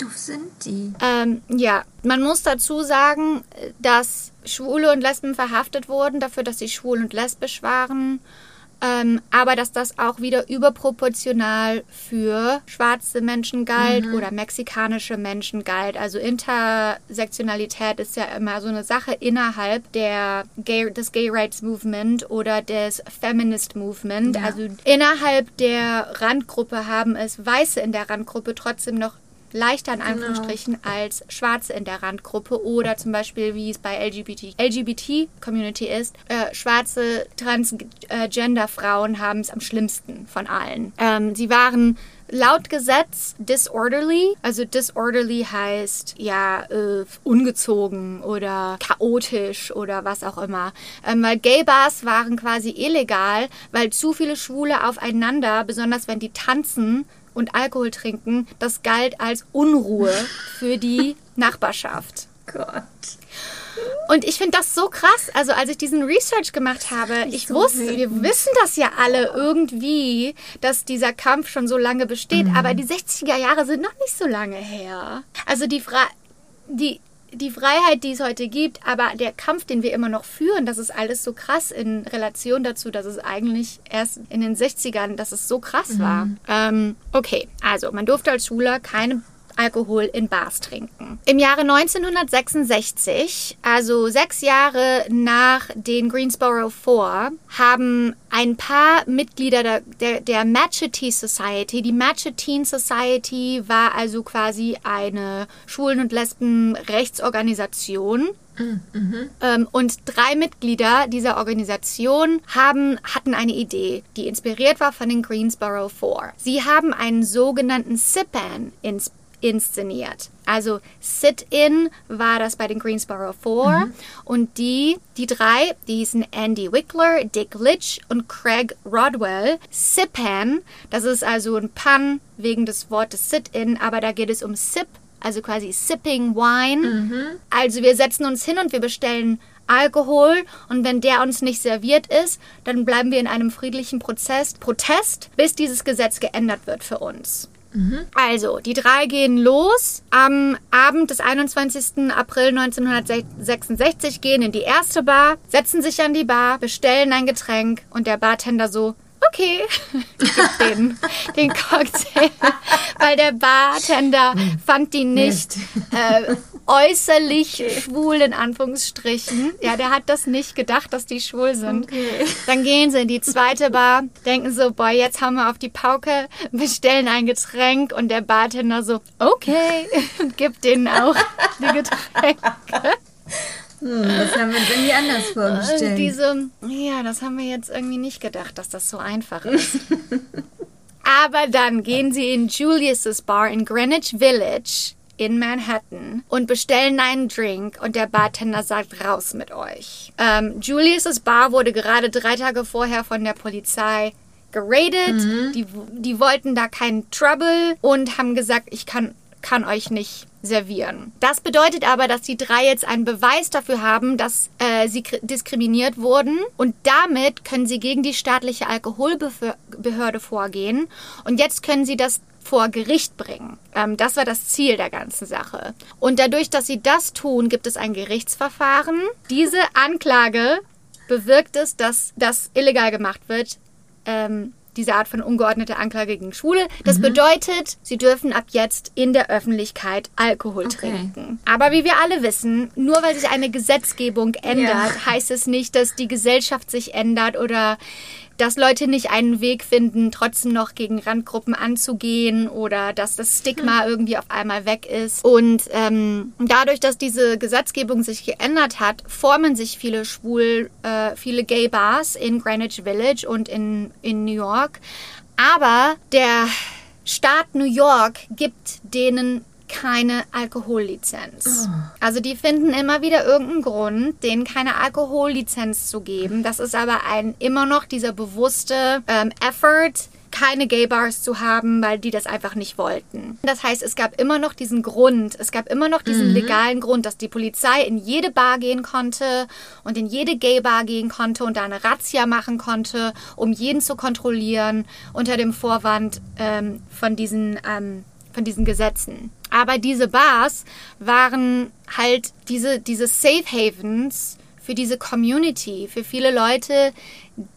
Speaker 1: doof sind die?
Speaker 2: Ähm, ja, man muss dazu sagen, dass Schwule und Lesben verhaftet wurden dafür, dass sie schwul und lesbisch waren. Ähm, aber dass das auch wieder überproportional für schwarze Menschen galt mhm. oder mexikanische Menschen galt. Also Intersektionalität ist ja immer so eine Sache innerhalb der Gay, des Gay Rights Movement oder des Feminist Movement. Ja. Also innerhalb der Randgruppe haben es Weiße in der Randgruppe trotzdem noch leichter in genau. Anführungsstrichen genau. als Schwarze in der Randgruppe oder zum Beispiel, wie es bei LGBT, LGBT Community ist, äh, schwarze Transgender-Frauen haben es am schlimmsten von allen. Ähm, sie waren laut Gesetz disorderly. Also disorderly heißt ja äh, ungezogen oder chaotisch oder was auch immer. Ähm, weil Gay Bars waren quasi illegal, weil zu viele Schwule aufeinander, besonders wenn die tanzen, und Alkohol trinken, das galt als Unruhe für die Nachbarschaft.
Speaker 1: Gott.
Speaker 2: Und ich finde das so krass. Also als ich diesen Research gemacht habe, ich so wusste, wütend. wir wissen das ja alle irgendwie, dass dieser Kampf schon so lange besteht. Mhm. Aber die 60er Jahre sind noch nicht so lange her. Also die Frage, die die Freiheit, die es heute gibt, aber der Kampf, den wir immer noch führen, das ist alles so krass in Relation dazu, dass es eigentlich erst in den 60ern, dass es so krass mhm. war. Ähm, okay, also man durfte als Schüler keine Alkohol in Bars trinken. Im Jahre 1966, also sechs Jahre nach den Greensboro Four, haben ein paar Mitglieder der, der, der Machete Society, die Machete Society war also quasi eine Schwulen- und Lesben-Rechtsorganisation, Mhm. Ähm, und drei Mitglieder dieser Organisation haben, hatten eine Idee, die inspiriert war von den Greensboro Four. Sie haben einen sogenannten SIPAN ins inszeniert. Also Sit-In war das bei den Greensboro Four mhm. und die, die drei, die hießen Andy Wickler, Dick Litch und Craig Rodwell. Sipan, das ist also ein Pun wegen des Wortes Sit-In, aber da geht es um Sip, also quasi Sipping Wine. Mhm. Also wir setzen uns hin und wir bestellen Alkohol und wenn der uns nicht serviert ist, dann bleiben wir in einem friedlichen Prozess, Protest, bis dieses Gesetz geändert wird für uns. Mhm. Also, die drei gehen los. Am Abend des 21. April 1966 gehen in die erste Bar, setzen sich an die Bar, bestellen ein Getränk und der Bartender so, okay, gibt den, den Cocktail. Weil der Bartender fand die nicht äh, äußerlich schwul, in Anführungsstrichen. Ja, der hat das nicht gedacht, dass die schwul sind. Okay. Dann gehen sie in die zweite Bar, denken so, boah, jetzt haben wir auf die Pauke, bestellen ein Getränk und der Bartender so, okay, und gibt denen auch die Getränke.
Speaker 1: Hm, das haben wir uns irgendwie anders vorgestellt.
Speaker 2: Diese, ja, das haben wir jetzt irgendwie nicht gedacht, dass das so einfach ist. Aber dann gehen sie in Julius's Bar in Greenwich Village in Manhattan und bestellen einen Drink und der Bartender sagt raus mit euch. Ähm, Julius's Bar wurde gerade drei Tage vorher von der Polizei geradet. Die, die wollten da keinen Trouble und haben gesagt, ich kann, kann euch nicht servieren. Das bedeutet aber, dass die drei jetzt einen Beweis dafür haben, dass äh, sie kri- diskriminiert wurden und damit können sie gegen die staatliche Alkoholbehörde vorgehen und jetzt können sie das vor Gericht bringen. Ähm, das war das Ziel der ganzen Sache. Und dadurch, dass sie das tun, gibt es ein Gerichtsverfahren. Diese Anklage bewirkt es, dass das illegal gemacht wird, ähm, diese Art von ungeordnete Anklage gegen Schwule. Das bedeutet, sie dürfen ab jetzt in der Öffentlichkeit Alkohol trinken. Aber wie wir alle wissen, nur weil sich eine Gesetzgebung ändert, heißt es nicht, dass die Gesellschaft sich ändert oder dass Leute nicht einen Weg finden, trotzdem noch gegen Randgruppen anzugehen oder dass das Stigma irgendwie auf einmal weg ist. Und ähm, dadurch, dass diese Gesetzgebung sich geändert hat, formen sich viele schwul, äh, viele Gay Bars in Greenwich Village und in, in New York. Aber der Staat New York gibt denen keine Alkohollizenz. Also die finden immer wieder irgendeinen Grund, denen keine Alkohollizenz zu geben. Das ist aber ein immer noch dieser bewusste ähm, Effort, keine Gay Bars zu haben, weil die das einfach nicht wollten. Das heißt, es gab immer noch diesen Grund, es gab immer noch diesen legalen Grund, dass die Polizei in jede Bar gehen konnte und in jede Gay Bar gehen konnte und da eine Razzia machen konnte, um jeden zu kontrollieren unter dem Vorwand ähm, von diesen ähm, von diesen Gesetzen. Aber diese Bars waren halt diese, diese Safe Havens für diese Community, für viele Leute,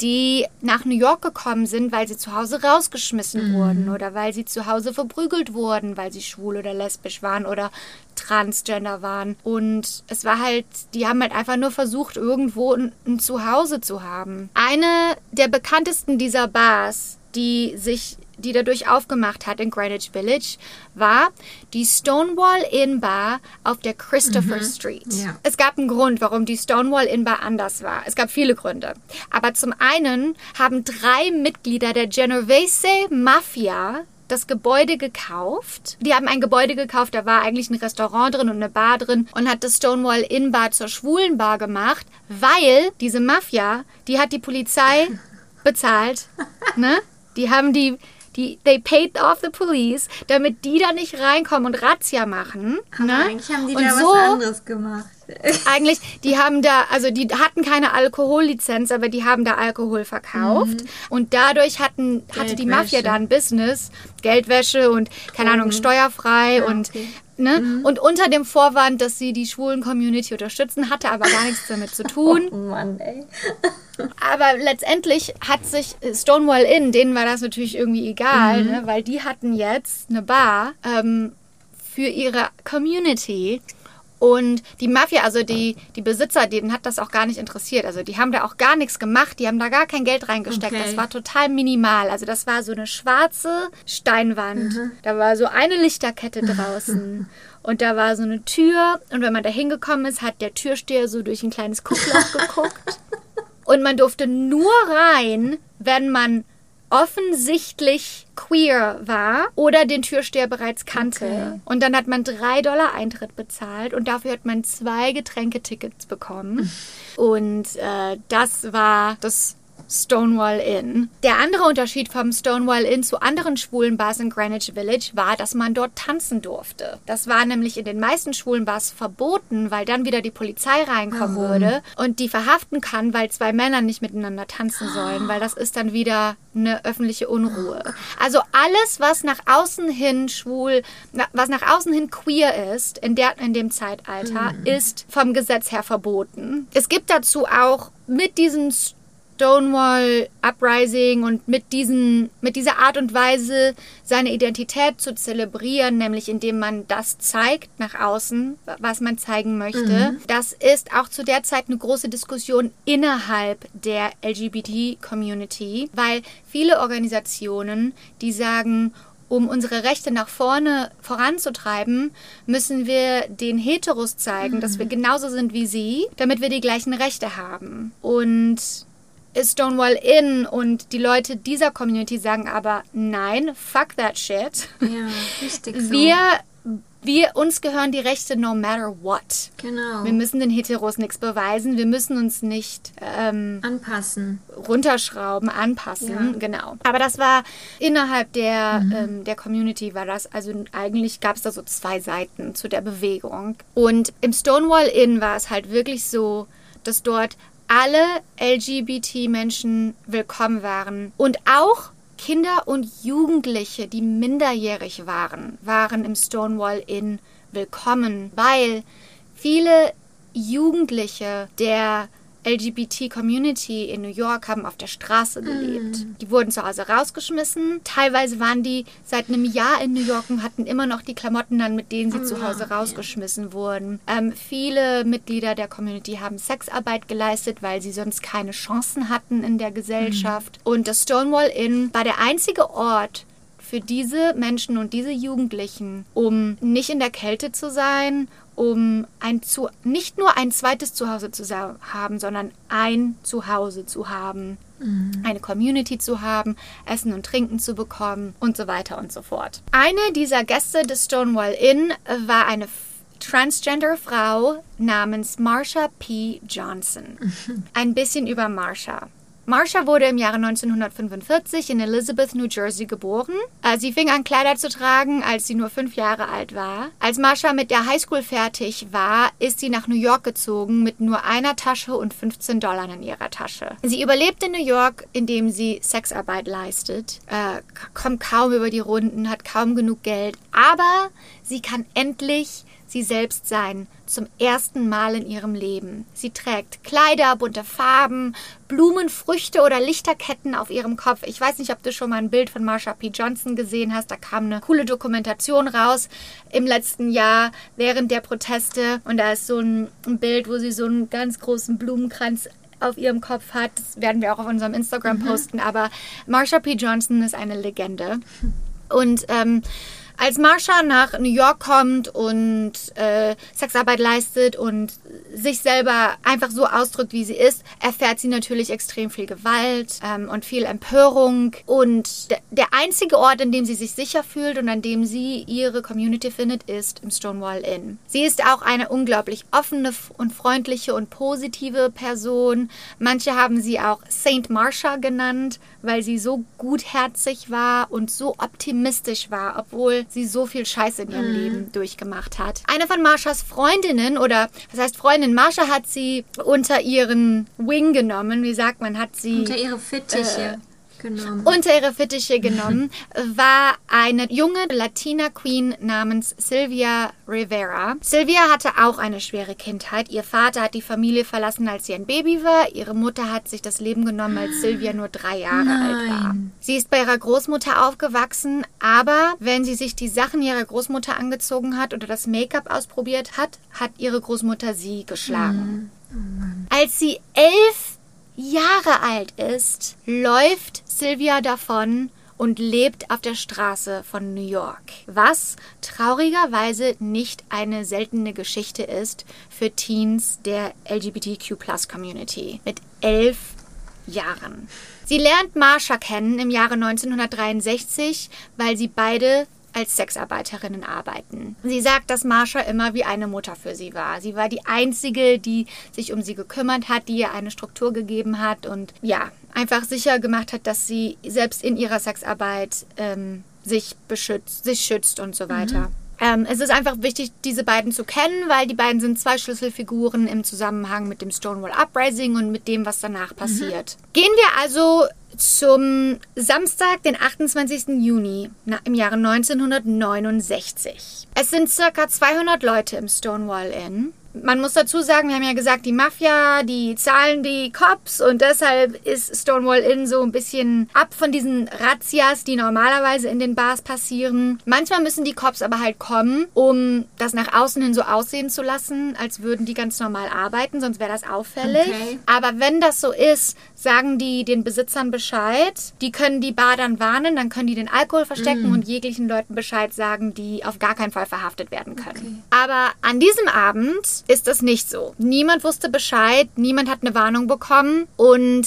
Speaker 2: die nach New York gekommen sind, weil sie zu Hause rausgeschmissen wurden oder weil sie zu Hause verprügelt wurden, weil sie schwul oder lesbisch waren oder transgender waren. Und es war halt, die haben halt einfach nur versucht, irgendwo ein, ein Zuhause zu haben. Eine der bekanntesten dieser Bars, die sich die dadurch aufgemacht hat in Greenwich Village, war die Stonewall Inn Bar auf der Christopher Street.
Speaker 1: Ja.
Speaker 2: Es gab einen Grund, warum die Stonewall Inn Bar anders war. Es gab viele Gründe. Aber zum einen haben drei Mitglieder der Genovese Mafia das Gebäude gekauft. Die haben ein Gebäude gekauft, da war eigentlich ein Restaurant drin und eine Bar drin und hat das Stonewall Inn Bar zur schwulen Bar gemacht, weil diese Mafia, die hat die Polizei bezahlt, ne? Die haben die die they paid off the police, damit die da nicht reinkommen und Razzia machen, ne?
Speaker 1: Eigentlich haben die
Speaker 2: und
Speaker 1: da
Speaker 2: so
Speaker 1: was anderes gemacht.
Speaker 2: eigentlich, die haben da, also die hatten keine Alkohollizenz, aber die haben da Alkohol verkauft. Und dadurch hatten, hatte die. Mafia da ein Business, Geldwäsche und, keine Ahnung, steuerfrei und,
Speaker 1: okay.
Speaker 2: Ne? Und unter dem Vorwand, dass sie die schwulen Community unterstützen, hatte aber gar nichts damit zu tun.
Speaker 1: Oh Mann, ey.
Speaker 2: Aber letztendlich hat sich Stonewall Inn, denen war das natürlich irgendwie egal, ne? weil die hatten jetzt eine Bar ähm, für ihre Community. Und die Mafia, also die, die Besitzer, denen hat das auch gar nicht interessiert. Also die haben da auch gar nichts gemacht, die haben da gar kein Geld reingesteckt.
Speaker 1: Okay.
Speaker 2: Das war total minimal. Also das war so eine schwarze Steinwand. Da war so eine Lichterkette draußen. Und da war so eine Tür. Und wenn man da hingekommen ist, hat der Türsteher so durch ein kleines Guckloch geguckt. Und man durfte nur rein, wenn man offensichtlich queer war oder den Türsteher bereits kannte.
Speaker 1: Okay.
Speaker 2: Und dann hat man drei Dollar Eintritt bezahlt und dafür hat man zwei Getränketickets bekommen. Und äh, das war das Stonewall Inn. Der andere Unterschied vom Stonewall Inn zu anderen schwulen Bars in Greenwich Village war, dass man dort tanzen durfte. Das war nämlich in den meisten schwulen Bars verboten, weil dann wieder die Polizei reinkommen würde und die verhaften kann, weil zwei Männer nicht miteinander tanzen sollen, weil das ist dann wieder eine öffentliche Unruhe. Also alles, was nach außen hin schwul, was nach außen hin queer ist, in, der, in dem Zeitalter, ist vom Gesetz her verboten. Es gibt dazu auch mit diesen Stonewall Uprising und mit, diesen, mit dieser Art und Weise seine Identität zu zelebrieren, nämlich indem man das zeigt nach außen, was man zeigen möchte. Das ist auch zu der Zeit eine große Diskussion innerhalb der LGBT-Community, weil viele Organisationen, die sagen, um unsere Rechte nach vorne voranzutreiben, müssen wir den Heteros zeigen, dass wir genauso sind wie sie, damit wir die gleichen Rechte haben. Und Stonewall Inn und die Leute dieser Community sagen aber nein, fuck that shit.
Speaker 1: Ja, richtig so.
Speaker 2: Wir, wir, uns gehören die Rechte no matter what.
Speaker 1: genau.
Speaker 2: Wir müssen den Heteros nichts beweisen, wir müssen uns nicht ähm,
Speaker 1: anpassen.
Speaker 2: runterschrauben, anpassen,
Speaker 1: Ja.
Speaker 2: genau. Aber das war innerhalb der, ähm, der Community war das, also eigentlich gab es da so zwei Seiten zu der Bewegung. Und im Stonewall Inn war es halt wirklich so, dass dort alle LGBT-Menschen willkommen waren. Und auch Kinder und Jugendliche, die minderjährig waren, waren im Stonewall Inn willkommen, weil viele Jugendliche der LGBT-Community in New York haben auf der Straße gelebt. Die wurden zu Hause rausgeschmissen. Teilweise waren die seit einem Jahr in New York und hatten immer noch die Klamotten an, mit denen sie zu Hause rausgeschmissen wurden. Ähm, viele Mitglieder der Community haben Sexarbeit geleistet, weil sie sonst keine Chancen hatten in der Gesellschaft. Und das Stonewall Inn war der einzige Ort, für diese Menschen und diese Jugendlichen, um nicht in der Kälte zu sein, um ein zu, nicht nur ein zweites Zuhause zu haben, sondern ein Zuhause zu haben, eine Community zu haben, Essen und Trinken zu bekommen und so weiter und so fort. Eine dieser Gäste des Stonewall Inn war eine F- Transgender-Frau namens Marsha P. Johnson. Ein bisschen über Marsha. Marsha wurde im Jahre 1945 in Elizabeth, New Jersey geboren. Äh, Sie fing an, Kleider zu tragen, als sie nur fünf Jahre alt war. Als Marsha mit der Highschool fertig war, ist sie nach New York gezogen mit nur einer Tasche und 15 Dollar in ihrer Tasche. Sie überlebt in New York, indem sie Sexarbeit leistet, äh, kommt kaum über die Runden, hat kaum genug Geld, aber sie kann endlich sie selbst sein, zum ersten Mal in ihrem Leben. Sie trägt Kleider, bunte Farben, Blumen, Früchte oder Lichterketten auf ihrem Kopf. Ich weiß nicht, ob du schon mal ein Bild von Marsha P. Johnson gesehen hast. Da kam eine coole Dokumentation raus im letzten Jahr während der Proteste. Und da ist so ein, ein Bild, wo sie so einen ganz großen Blumenkranz auf ihrem Kopf hat. Das werden wir auch auf unserem Instagram posten. Aber Marsha P. Johnson ist eine Legende. Und ähm, als Marsha nach New York kommt und äh, Sexarbeit leistet und sich selber einfach so ausdrückt, wie sie ist, erfährt sie natürlich extrem viel Gewalt ähm, und viel Empörung. Und der, einzige Ort, an dem sie sich sicher fühlt und an dem sie ihre Community findet, ist im Stonewall Inn. Sie ist auch eine unglaublich offene und freundliche und positive Person. Manche haben sie auch Saint Marsha genannt, weil sie so gutherzig war und so optimistisch war, obwohl sie so viel Scheiß in ihrem Leben durchgemacht hat. Eine von Marshas Freundinnen oder was heißt Freundin, Marsha hat sie unter ihren Wing genommen. Wie sagt man, hat sie
Speaker 1: Unter ihre Fittiche genommen.
Speaker 2: unter ihre Fittiche genommen, war eine junge Latina Queen namens Sylvia Rivera. Sylvia hatte auch eine schwere Kindheit. Ihr Vater hat die Familie verlassen, als sie ein Baby war. Ihre Mutter hat sich das Leben genommen, als Sylvia nur drei Jahre alt war.
Speaker 1: Nein.
Speaker 2: Sie ist bei ihrer Großmutter aufgewachsen, aber wenn sie sich die Sachen ihrer Großmutter angezogen hat oder das Make-up ausprobiert hat, hat ihre Großmutter sie geschlagen. Als sie elf Jahre alt ist, läuft Sylvia davon und lebt auf der Straße von New York. Was traurigerweise nicht eine seltene Geschichte ist für Teens der LGBTQ-Plus-Community. Mit elf Jahren. Sie lernt Marsha kennen im Jahre 1963, weil sie beide als Sexarbeiterinnen arbeiten. Sie sagt, dass Marsha immer wie eine Mutter für sie war. Sie war die einzige, die sich um sie gekümmert hat, die ihr eine Struktur gegeben hat und ja, einfach sicher gemacht hat, dass sie selbst in ihrer Sexarbeit ähm, sich beschützt, sich schützt und so weiter. Ähm, es ist einfach wichtig, diese beiden zu kennen, weil die beiden sind zwei Schlüsselfiguren im Zusammenhang mit dem Stonewall Uprising und mit dem, was danach passiert. Gehen wir also zum Samstag, den 28. Juni im Jahre 1969. Es sind circa 200 Leute im Stonewall Inn. Man muss dazu sagen, wir haben ja gesagt, die Mafia, die zahlen die Cops und deshalb ist Stonewall Inn so ein bisschen ab von diesen Razzias, die normalerweise in den Bars passieren. Manchmal müssen die Cops aber halt kommen, um das nach außen hin so aussehen zu lassen, als würden die ganz normal arbeiten, sonst wäre das auffällig.
Speaker 1: Okay.
Speaker 2: Aber wenn das so ist, sagen die den Besitzern Bescheid. Die können die Bar dann warnen, dann können die den Alkohol verstecken und jeglichen Leuten Bescheid sagen, die auf gar keinen Fall verhaftet werden können. Aber an diesem Abend ist das nicht so. Niemand wusste Bescheid, niemand hat eine Warnung bekommen und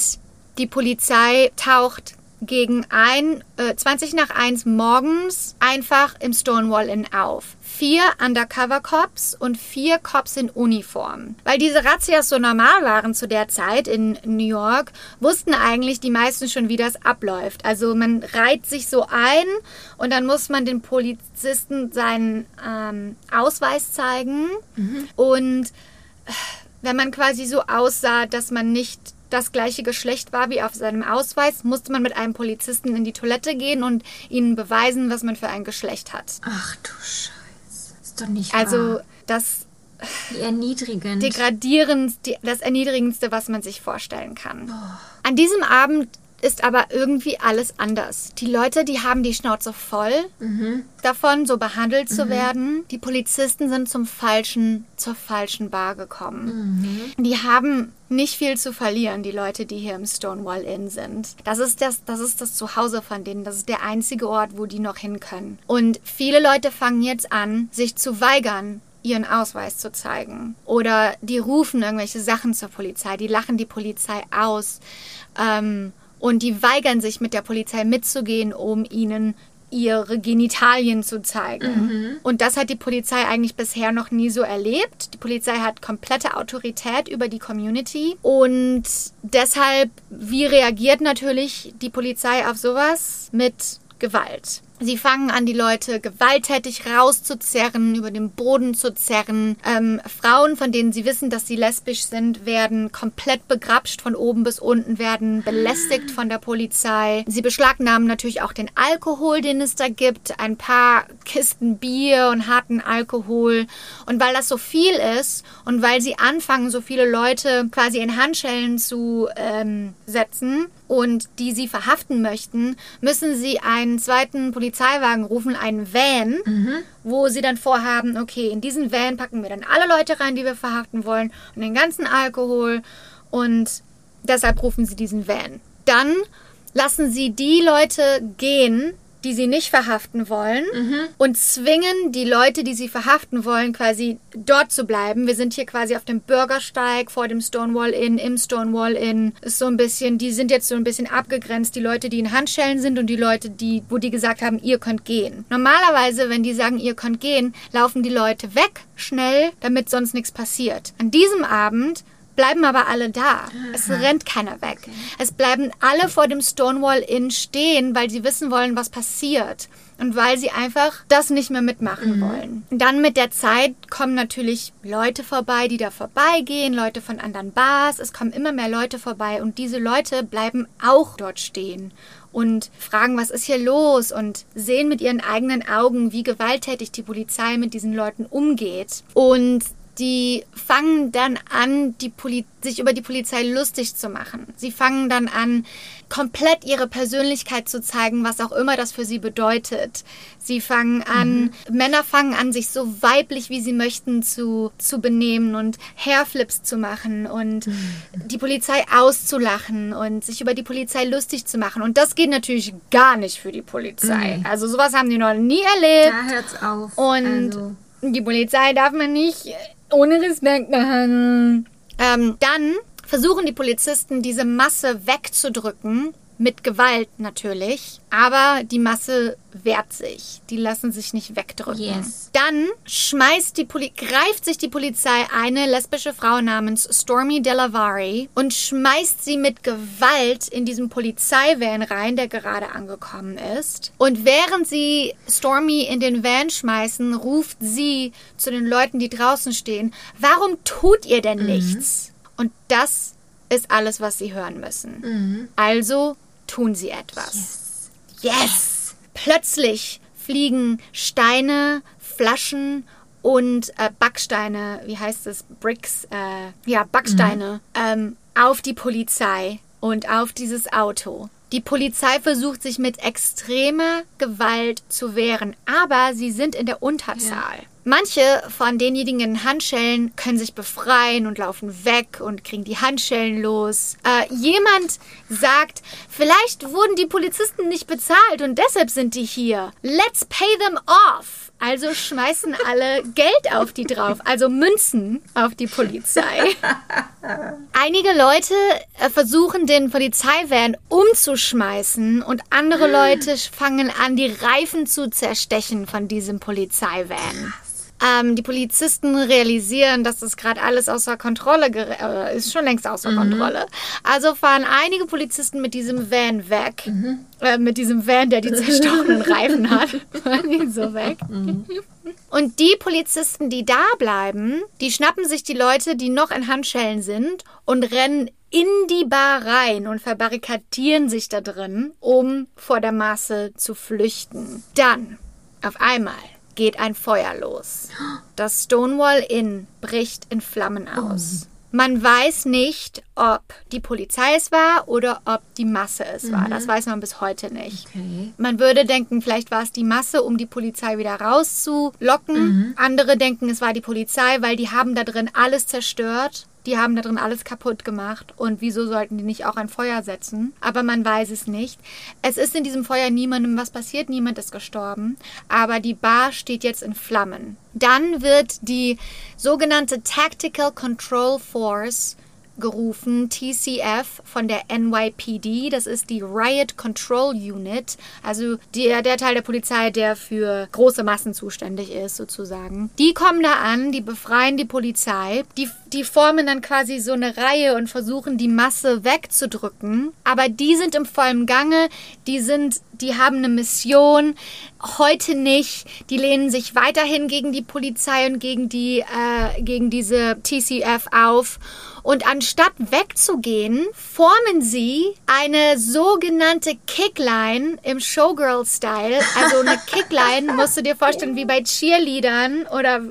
Speaker 2: die Polizei taucht gegen ein, äh, 20 nach 1 morgens einfach im Stonewall Inn auf. Vier Undercover-Cops und vier Cops in Uniform. Weil diese Razzias so normal waren zu der Zeit in New York, wussten eigentlich die meisten schon, wie das abläuft. Also man reiht sich so ein und dann muss man den Polizisten seinen ähm, Ausweis zeigen. Und äh, wenn man quasi so aussah, dass man nicht das gleiche Geschlecht war wie auf seinem Ausweis, musste man mit einem Polizisten in die Toilette gehen und ihnen beweisen, was man für ein Geschlecht hat.
Speaker 1: Ach du Scheiße. Ist doch nicht
Speaker 2: Also
Speaker 1: wahr.
Speaker 2: das
Speaker 1: Wie erniedrigend.
Speaker 2: degradierend, die, das erniedrigendste, was man sich vorstellen kann. An diesem Abend ist aber irgendwie alles anders. Die Leute, die haben die Schnauze voll davon, so behandelt zu werden. Die Polizisten sind zum falschen, zur falschen Bar gekommen. Die haben nicht viel zu verlieren, die Leute, die hier im Stonewall Inn sind. Das ist das, das ist das Zuhause von denen. Das ist der einzige Ort, wo die noch hin können. Und viele Leute fangen jetzt an, sich zu weigern, ihren Ausweis zu zeigen. Oder die rufen irgendwelche Sachen zur Polizei, die lachen die Polizei aus. Ähm, und die weigern sich mit der Polizei mitzugehen, um ihnen ihre Genitalien zu zeigen. Und das hat die Polizei eigentlich bisher noch nie so erlebt. Die Polizei hat komplette Autorität über die Community. Und deshalb, wie reagiert natürlich die Polizei auf sowas? Mit Gewalt. Sie fangen an, die Leute gewalttätig rauszuzerren, über den Boden zu zerren. Ähm, Frauen, von denen sie wissen, dass sie lesbisch sind, werden komplett begrapscht von oben bis unten, werden belästigt von der Polizei. Sie beschlagnahmen natürlich auch den Alkohol, den es da gibt, ein paar Kisten Bier und harten Alkohol. Und weil das so viel ist und weil sie anfangen, so viele Leute quasi in Handschellen zu ähm, setzen, und die sie verhaften möchten, müssen sie einen zweiten Polizeiwagen rufen, einen Van, wo sie dann vorhaben, okay, in diesen Van packen wir dann alle Leute rein, die wir verhaften wollen und den ganzen Alkohol und deshalb rufen sie diesen Van. Dann lassen sie die Leute gehen, die sie nicht verhaften wollen und zwingen die Leute, die sie verhaften wollen, quasi dort zu bleiben. Wir sind hier quasi auf dem Bürgersteig vor dem Stonewall Inn, im Stonewall Inn. Ist so ein bisschen, die sind jetzt so ein bisschen abgegrenzt, die Leute, die in Handschellen sind und die Leute, die, wo die gesagt haben, ihr könnt gehen. Normalerweise, wenn die sagen, ihr könnt gehen, laufen die Leute weg, schnell, damit sonst nichts passiert. An diesem Abend bleiben aber alle da. Es rennt keiner weg. Es bleiben alle vor dem Stonewall Inn stehen, weil sie wissen wollen, was passiert. Und weil sie einfach das nicht mehr mitmachen wollen. Dann mit der Zeit kommen natürlich Leute vorbei, die da vorbeigehen, Leute von anderen Bars. Es kommen immer mehr Leute vorbei und diese Leute bleiben auch dort stehen und fragen, was ist hier los und sehen mit ihren eigenen Augen, wie gewalttätig die Polizei mit diesen Leuten umgeht. Und die fangen dann an, die Poli sich über die Polizei lustig zu machen. Sie fangen dann an, komplett ihre Persönlichkeit zu zeigen, was auch immer das für sie bedeutet. Sie fangen an, Männer fangen an, sich so weiblich, wie sie möchten, zu, zu benehmen und Hairflips zu machen und die Polizei auszulachen und sich über die Polizei lustig zu machen. Und das geht natürlich gar nicht für die Polizei. Also sowas haben die noch nie erlebt.
Speaker 1: Da hört's auf.
Speaker 2: Und
Speaker 1: also,
Speaker 2: die Polizei darf man nicht ohne Respekt behandeln. Ähm, dann versuchen die Polizisten, diese Masse wegzudrücken. Mit Gewalt natürlich. Aber die Masse wehrt sich. Die lassen sich nicht wegdrücken.
Speaker 1: Yes.
Speaker 2: Dann schmeißt die Poli greift sich die Polizei eine lesbische Frau namens Stormy Delavari und schmeißt sie mit Gewalt in diesen Polizeivan rein, der gerade angekommen ist. Und während sie Stormy in den Van schmeißen, ruft sie zu den Leuten, die draußen stehen, warum tut ihr denn nichts? Und das ist alles, was sie hören müssen. Also tun sie etwas. Yes! Plötzlich fliegen Steine, Flaschen und äh, Backsteine, wie heißt es, Bricks, äh, ja, Backsteine, ähm, auf die Polizei und auf dieses Auto. Die Polizei versucht sich mit extremer Gewalt zu wehren, aber sie sind in der Unterzahl. Manche von denjenigen in Handschellen können sich befreien und laufen weg und kriegen die Handschellen los. Äh, jemand sagt, vielleicht wurden die Polizisten nicht bezahlt und deshalb sind die hier. Let's pay them off. Also schmeißen alle Geld auf die drauf, also Münzen auf die Polizei. Einige Leute äh, versuchen den Polizeivan umzuschmeißen und andere Leute fangen an, die Reifen zu zerstechen von diesem Polizeivan. Ähm, die Polizisten realisieren, dass das gerade alles außer Kontrolle äh, ist, schon längst außer Kontrolle. Also fahren einige Polizisten mit diesem Van weg. Äh, mit diesem Van, der die zerstochenen Reifen hat. Fahren die so weg. Und die Polizisten, die da bleiben, die schnappen sich die Leute, die noch in Handschellen sind und rennen in die Bar rein und verbarrikadieren sich da drin, um vor der Masse zu flüchten. Dann, auf einmal, geht ein Feuer los. Das Stonewall Inn bricht in Flammen aus. Man weiß nicht, ob die Polizei es war oder ob die Masse es war. Das weiß man bis heute nicht.
Speaker 1: Okay.
Speaker 2: Man würde denken, vielleicht war es die Masse, um die Polizei wieder rauszulocken. Andere denken, es war die Polizei, weil die haben da drin alles zerstört. Die haben da drin alles kaputt gemacht. Und wieso sollten die nicht auch ein Feuer setzen? Aber man weiß es nicht. Es ist in diesem Feuer niemandem was passiert. Niemand ist gestorben. Aber die Bar steht jetzt in Flammen. Dann wird die sogenannte Tactical Control Force gerufen, TCF von der NYPD. Das ist die Riot Control Unit, also der, der Teil der Polizei, der für große Massen zuständig ist, sozusagen. Die kommen da an, die befreien die Polizei, die, die formen dann quasi so eine Reihe und versuchen, die Masse wegzudrücken. Aber die sind im vollen Gange, die sind, die haben eine Mission, heute nicht. Die lehnen sich weiterhin gegen die Polizei und gegen die, äh, gegen diese TCF auf. Und anstatt wegzugehen, formen sie eine sogenannte Kickline im Showgirl-Style. Also eine Kickline musst du dir vorstellen wie bei Cheerleadern oder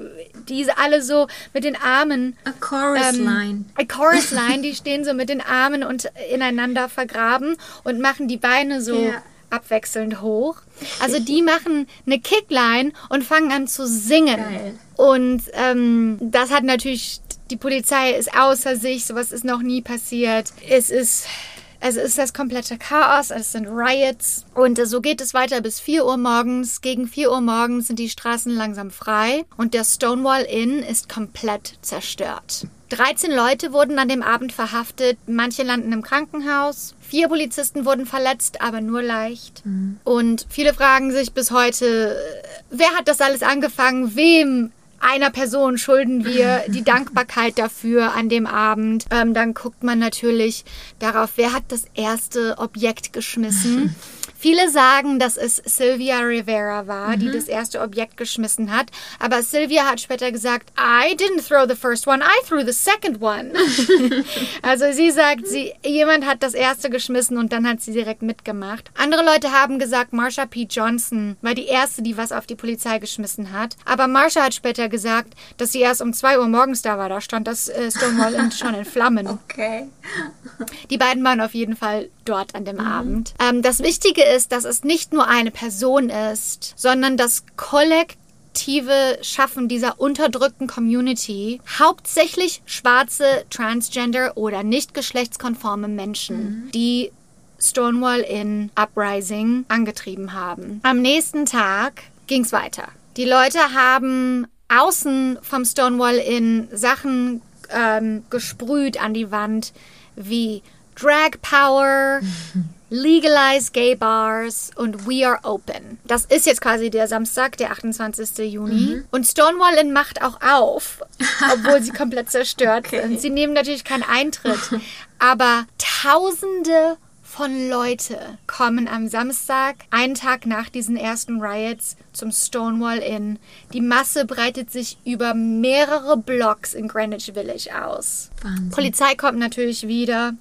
Speaker 2: diese alle so mit den Armen.
Speaker 1: A chorus
Speaker 2: Ähm,
Speaker 1: line.
Speaker 2: A chorus line, die stehen so mit den Armen und ineinander vergraben und machen die Beine so
Speaker 1: Ja.
Speaker 2: abwechselnd hoch. Also die machen eine Kickline und fangen an zu singen.
Speaker 1: Geil.
Speaker 2: Und ähm, das hat natürlich, die Polizei ist außer sich, sowas ist noch nie passiert. Es ist. Es ist das komplette Chaos, es sind Riots und äh, so geht es weiter bis 4 Uhr morgens. Gegen 4 Uhr morgens sind die Straßen langsam frei und der Stonewall Inn ist komplett zerstört. 13 Leute wurden an dem Abend verhaftet, manche landen im Krankenhaus. Vier Polizisten wurden verletzt, aber nur leicht. Und viele fragen sich bis heute, äh, wer hat das alles angefangen? Wem einer Person schulden wir die Dankbarkeit dafür an dem Abend. Ähm, dann guckt man natürlich darauf, wer hat das erste Objekt geschmissen. Viele sagen, dass es Sylvia Rivera war, die das erste Objekt geschmissen hat. Aber Sylvia hat später gesagt, I didn't throw the first one, I threw the second one. also sie sagt, sie, jemand hat das erste geschmissen und dann hat sie direkt mitgemacht. Andere Leute haben gesagt, Marsha P. Johnson war die erste, die was auf die Polizei geschmissen hat. Aber Marsha hat später gesagt, dass sie erst um 2 Uhr morgens da war. Da stand das äh, Stonewall Inn schon in Flammen.
Speaker 1: Okay.
Speaker 2: Die beiden waren auf jeden Fall dort an dem Abend. Ähm, das Wichtige ist, dass es nicht nur eine Person ist, sondern das kollektive Schaffen dieser unterdrückten Community hauptsächlich schwarze, transgender oder nicht geschlechtskonforme Menschen, die Stonewall Inn Uprising angetrieben haben. Am nächsten Tag ging's weiter. Die Leute haben außen vom Stonewall Inn Sachen ähm, gesprüht an die Wand wie Drag Power, Legalize Gay Bars und We Are Open. Das ist jetzt quasi der Samstag, der 28. Juni. Und Stonewall Inn macht auch auf, obwohl sie komplett zerstört sind. Sie nehmen natürlich keinen Eintritt, aber Tausende von Leute kommen am Samstag, einen Tag nach diesen ersten Riots, zum Stonewall Inn. Die Masse breitet sich über mehrere Blocks in Greenwich Village aus.
Speaker 1: Wahnsinn.
Speaker 2: Polizei kommt natürlich wieder,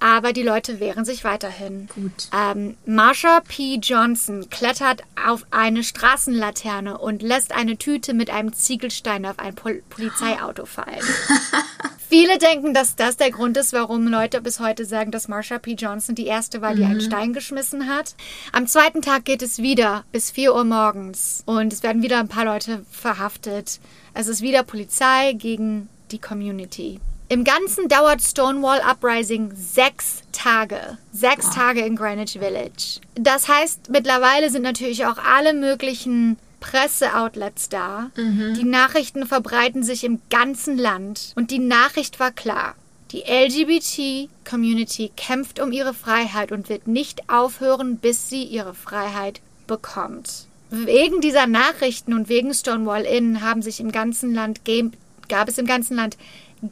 Speaker 2: aber die Leute wehren sich weiterhin.
Speaker 1: Gut.
Speaker 2: Ähm, Marsha P. Johnson klettert auf eine Straßenlaterne und lässt eine Tüte mit einem Ziegelstein auf ein Pol Polizeiauto fallen. Viele denken, dass das der Grund ist, warum Leute bis heute sagen, dass Marsha P. Johnson die erste war, die einen Stein geschmissen hat. Am zweiten Tag geht es wieder bis 4 Uhr morgens und es werden wieder ein paar Leute verhaftet. Es ist wieder Polizei gegen die Community. Im Ganzen dauert Stonewall Uprising sechs Tage. Sechs Tage in Greenwich Village. Das heißt, mittlerweile sind natürlich auch alle möglichen Presseoutlets da. Die Nachrichten verbreiten sich im ganzen Land. Und die Nachricht war klar. Die LGBT-Community kämpft um ihre Freiheit und wird nicht aufhören, bis sie ihre Freiheit bekommt. Wegen dieser Nachrichten und wegen Stonewall Inn haben sich im ganzen Land gab es im ganzen Land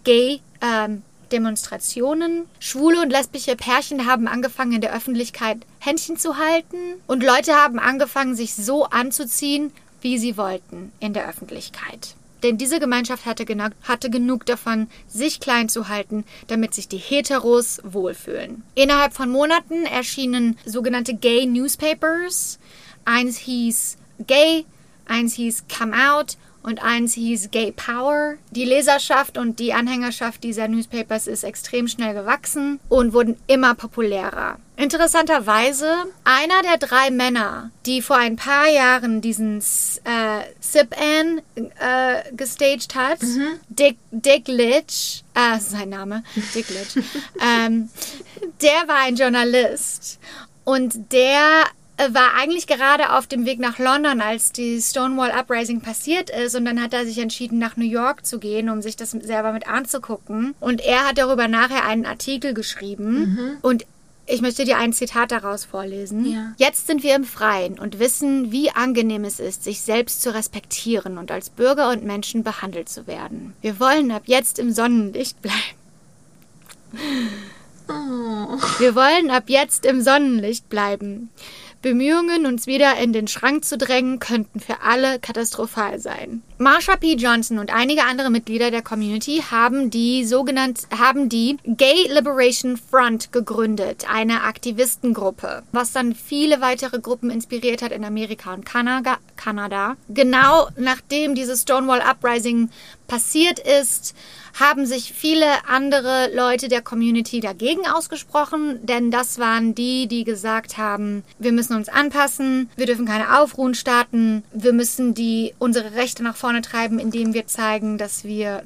Speaker 2: Gay ähm, Demonstrationen. Schwule und lesbische Pärchen haben angefangen, in der Öffentlichkeit Händchen zu halten. Und Leute haben angefangen, sich so anzuziehen, wie sie wollten in der Öffentlichkeit. Denn diese Gemeinschaft hatte, gena- hatte genug davon, sich klein zu halten, damit sich die Heteros wohlfühlen. Innerhalb von Monaten erschienen sogenannte Gay Newspapers. Eins hieß Gay, eins hieß Come Out und eins hieß Gay Power. Die Leserschaft und die Anhängerschaft dieser Newspapers ist extrem schnell gewachsen und wurden immer populärer. Interessanterweise, einer der drei Männer, die vor ein paar Jahren diesen äh, Sip-An äh, gestaged hat, Dick, Dick Litch, äh, sein Name, Dick Litch, ähm, der war ein Journalist und der war eigentlich gerade auf dem Weg nach London, als die Stonewall Uprising passiert ist. Und dann hat er sich entschieden, nach New York zu gehen, um sich das selber mit anzugucken. Und er hat darüber nachher einen Artikel geschrieben. Und ich möchte dir ein Zitat daraus vorlesen.
Speaker 1: Ja.
Speaker 2: Jetzt sind wir im Freien und wissen, wie angenehm es ist, sich selbst zu respektieren und als Bürger und Menschen behandelt zu werden. Wir wollen ab jetzt im Sonnenlicht bleiben. Wir wollen ab jetzt im Sonnenlicht bleiben. Bemühungen, uns wieder in den Schrank zu drängen, könnten für alle katastrophal sein. Marsha P. Johnson und einige andere Mitglieder der Community haben die sogenannte, haben die Gay Liberation Front gegründet, eine Aktivistengruppe, was dann viele weitere Gruppen inspiriert hat in Amerika und Kanada. Kanada. Genau nachdem dieses Stonewall Uprising passiert ist, haben sich viele andere Leute der Community dagegen ausgesprochen, denn das waren die, die gesagt haben, wir müssen uns anpassen, wir dürfen keine Aufruhen starten, wir müssen die unsere Rechte nach vorne treiben, indem wir zeigen, dass wir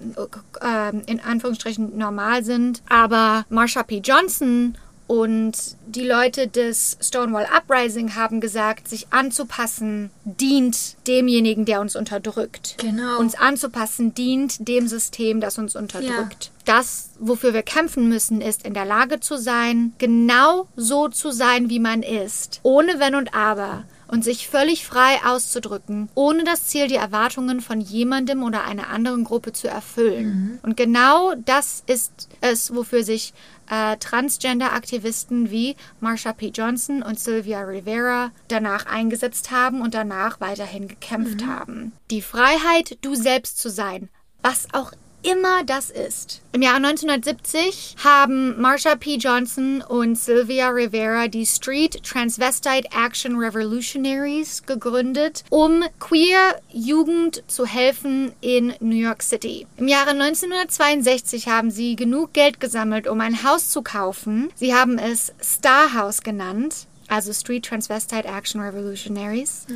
Speaker 2: äh, in Anführungsstrichen normal sind. Aber Marsha P. Johnson und die Leute des Stonewall Uprising haben gesagt, sich anzupassen dient demjenigen, der uns unterdrückt.
Speaker 1: Genau.
Speaker 2: Uns anzupassen dient dem System, das uns unterdrückt. Das, wofür wir kämpfen müssen, ist in der Lage zu sein, genau so zu sein, wie man ist. Ohne Wenn und Aber. Und sich völlig frei auszudrücken, ohne das Ziel, die Erwartungen von jemandem oder einer anderen Gruppe zu erfüllen. Und genau das ist es, wofür sich äh, Transgender-Aktivisten wie Marsha P. Johnson und Sylvia Rivera danach eingesetzt haben und danach weiterhin gekämpft haben. Die Freiheit, du selbst zu sein, was auch immer das ist. Im Jahre 1970 haben Marsha P. Johnson und Sylvia Rivera die Street Transvestite Action Revolutionaries gegründet, um queer Jugend zu helfen in New York City. Im Jahre 1962 haben sie genug Geld gesammelt, um ein Haus zu kaufen. Sie haben es Star House genannt also Street Transvestite Action Revolutionaries,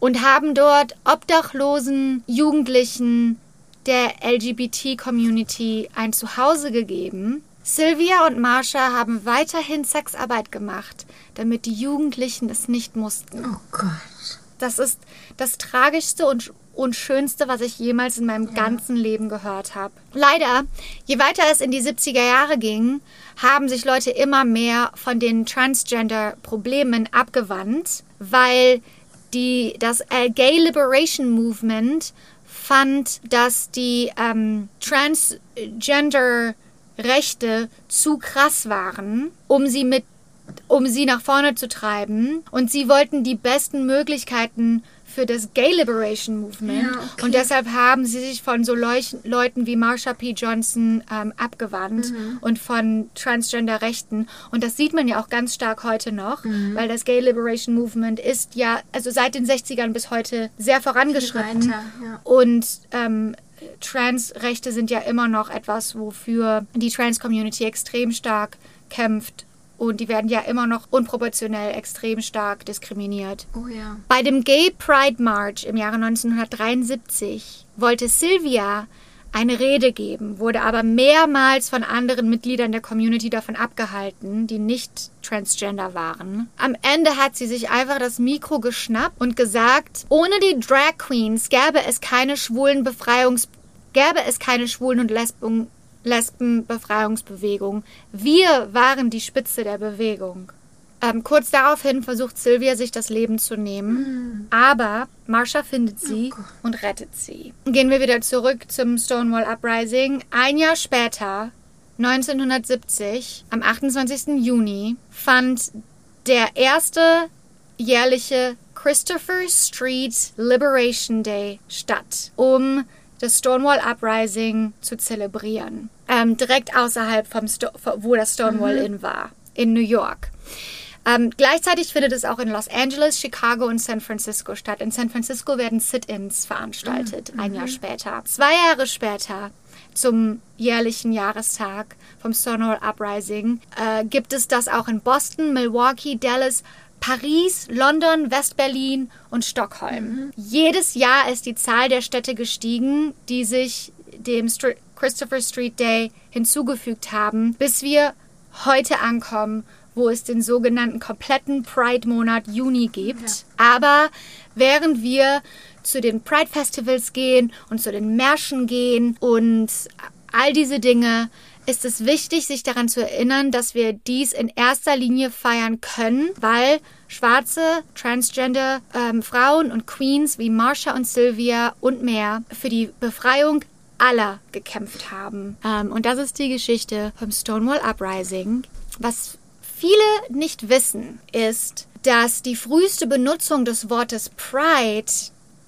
Speaker 2: und haben dort obdachlosen Jugendlichen der LGBT-Community ein Zuhause gegeben. Sylvia und Marsha haben weiterhin Sexarbeit gemacht, damit die Jugendlichen es nicht mussten.
Speaker 1: Oh Gott.
Speaker 2: Das ist das Tragischste und, und Schönste, was ich jemals in meinem ganzen Leben gehört habe. Leider, je weiter es in die 70er Jahre ging, haben sich Leute immer mehr von den Transgender-Problemen abgewandt, weil die, das Gay Liberation Movement fand, dass die ähm, Transgender-Rechte zu krass waren, um sie mit um sie nach vorne zu treiben. Und sie wollten die besten Möglichkeiten für das Gay Liberation Movement.
Speaker 1: Ja, okay.
Speaker 2: Und deshalb haben sie sich von so Leuch Leuten wie Marsha P. Johnson ähm, abgewandt
Speaker 1: Mhm.
Speaker 2: und von Transgender-Rechten. Und das sieht man ja auch ganz stark heute noch,
Speaker 1: Mhm.
Speaker 2: weil das Gay Liberation Movement ist ja, also seit den 60ern bis heute sehr vorangeschritten.
Speaker 1: Weiter, ja.
Speaker 2: Und ähm, Transrechte sind ja immer noch etwas, wofür die Trans-Community extrem stark kämpft. Und die werden ja immer noch unproportionell extrem stark diskriminiert.
Speaker 1: Oh ja.
Speaker 2: Bei dem Gay Pride March im Jahre 1973 wollte Sylvia eine Rede geben, wurde aber mehrmals von anderen Mitgliedern der Community davon abgehalten, die nicht transgender waren. Am Ende hat sie sich einfach das Mikro geschnappt und gesagt, ohne die Drag Queens gäbe es keine schwulen Befreiungs gäbe es keine schwulen und Lesben Lesbenbefreiungsbewegung. Wir waren die Spitze der Bewegung. Ähm, kurz daraufhin versucht Sylvia, sich das Leben zu nehmen. Aber Marsha findet sie und rettet sie. Gehen wir wieder zurück zum Stonewall Uprising. Ein Jahr später, 1970, am 28. Juni, fand der erste jährliche Christopher Street Liberation Day statt, um das Stonewall Uprising zu zelebrieren. Ähm, direkt außerhalb vom Sto wo das Stonewall Inn war, in New York. Ähm, gleichzeitig findet es auch in Los Angeles, Chicago und San Francisco statt. In San Francisco werden Sit-ins veranstaltet, ein Jahr später. Zwei Jahre später, zum jährlichen Jahrestag vom Stonewall Uprising, äh, gibt es das auch in Boston, Milwaukee, Dallas, Paris, London, West-Berlin und Stockholm. Jedes Jahr ist die Zahl der Städte gestiegen, die sich dem Str Christopher Street Day hinzugefügt haben, bis wir heute ankommen, wo es den sogenannten kompletten Pride-Monat Juni gibt. Aber während wir zu den Pride-Festivals gehen und zu den Märschen gehen und all diese Dinge, ist es wichtig, sich daran zu erinnern, dass wir dies in erster Linie feiern können, weil schwarze, transgender ähm, Frauen und Queens wie Marsha und Sylvia und mehr für die Befreiung aller gekämpft haben. Ähm, und das ist die Geschichte vom Stonewall Uprising. Was viele nicht wissen, ist, dass die früheste Benutzung des Wortes Pride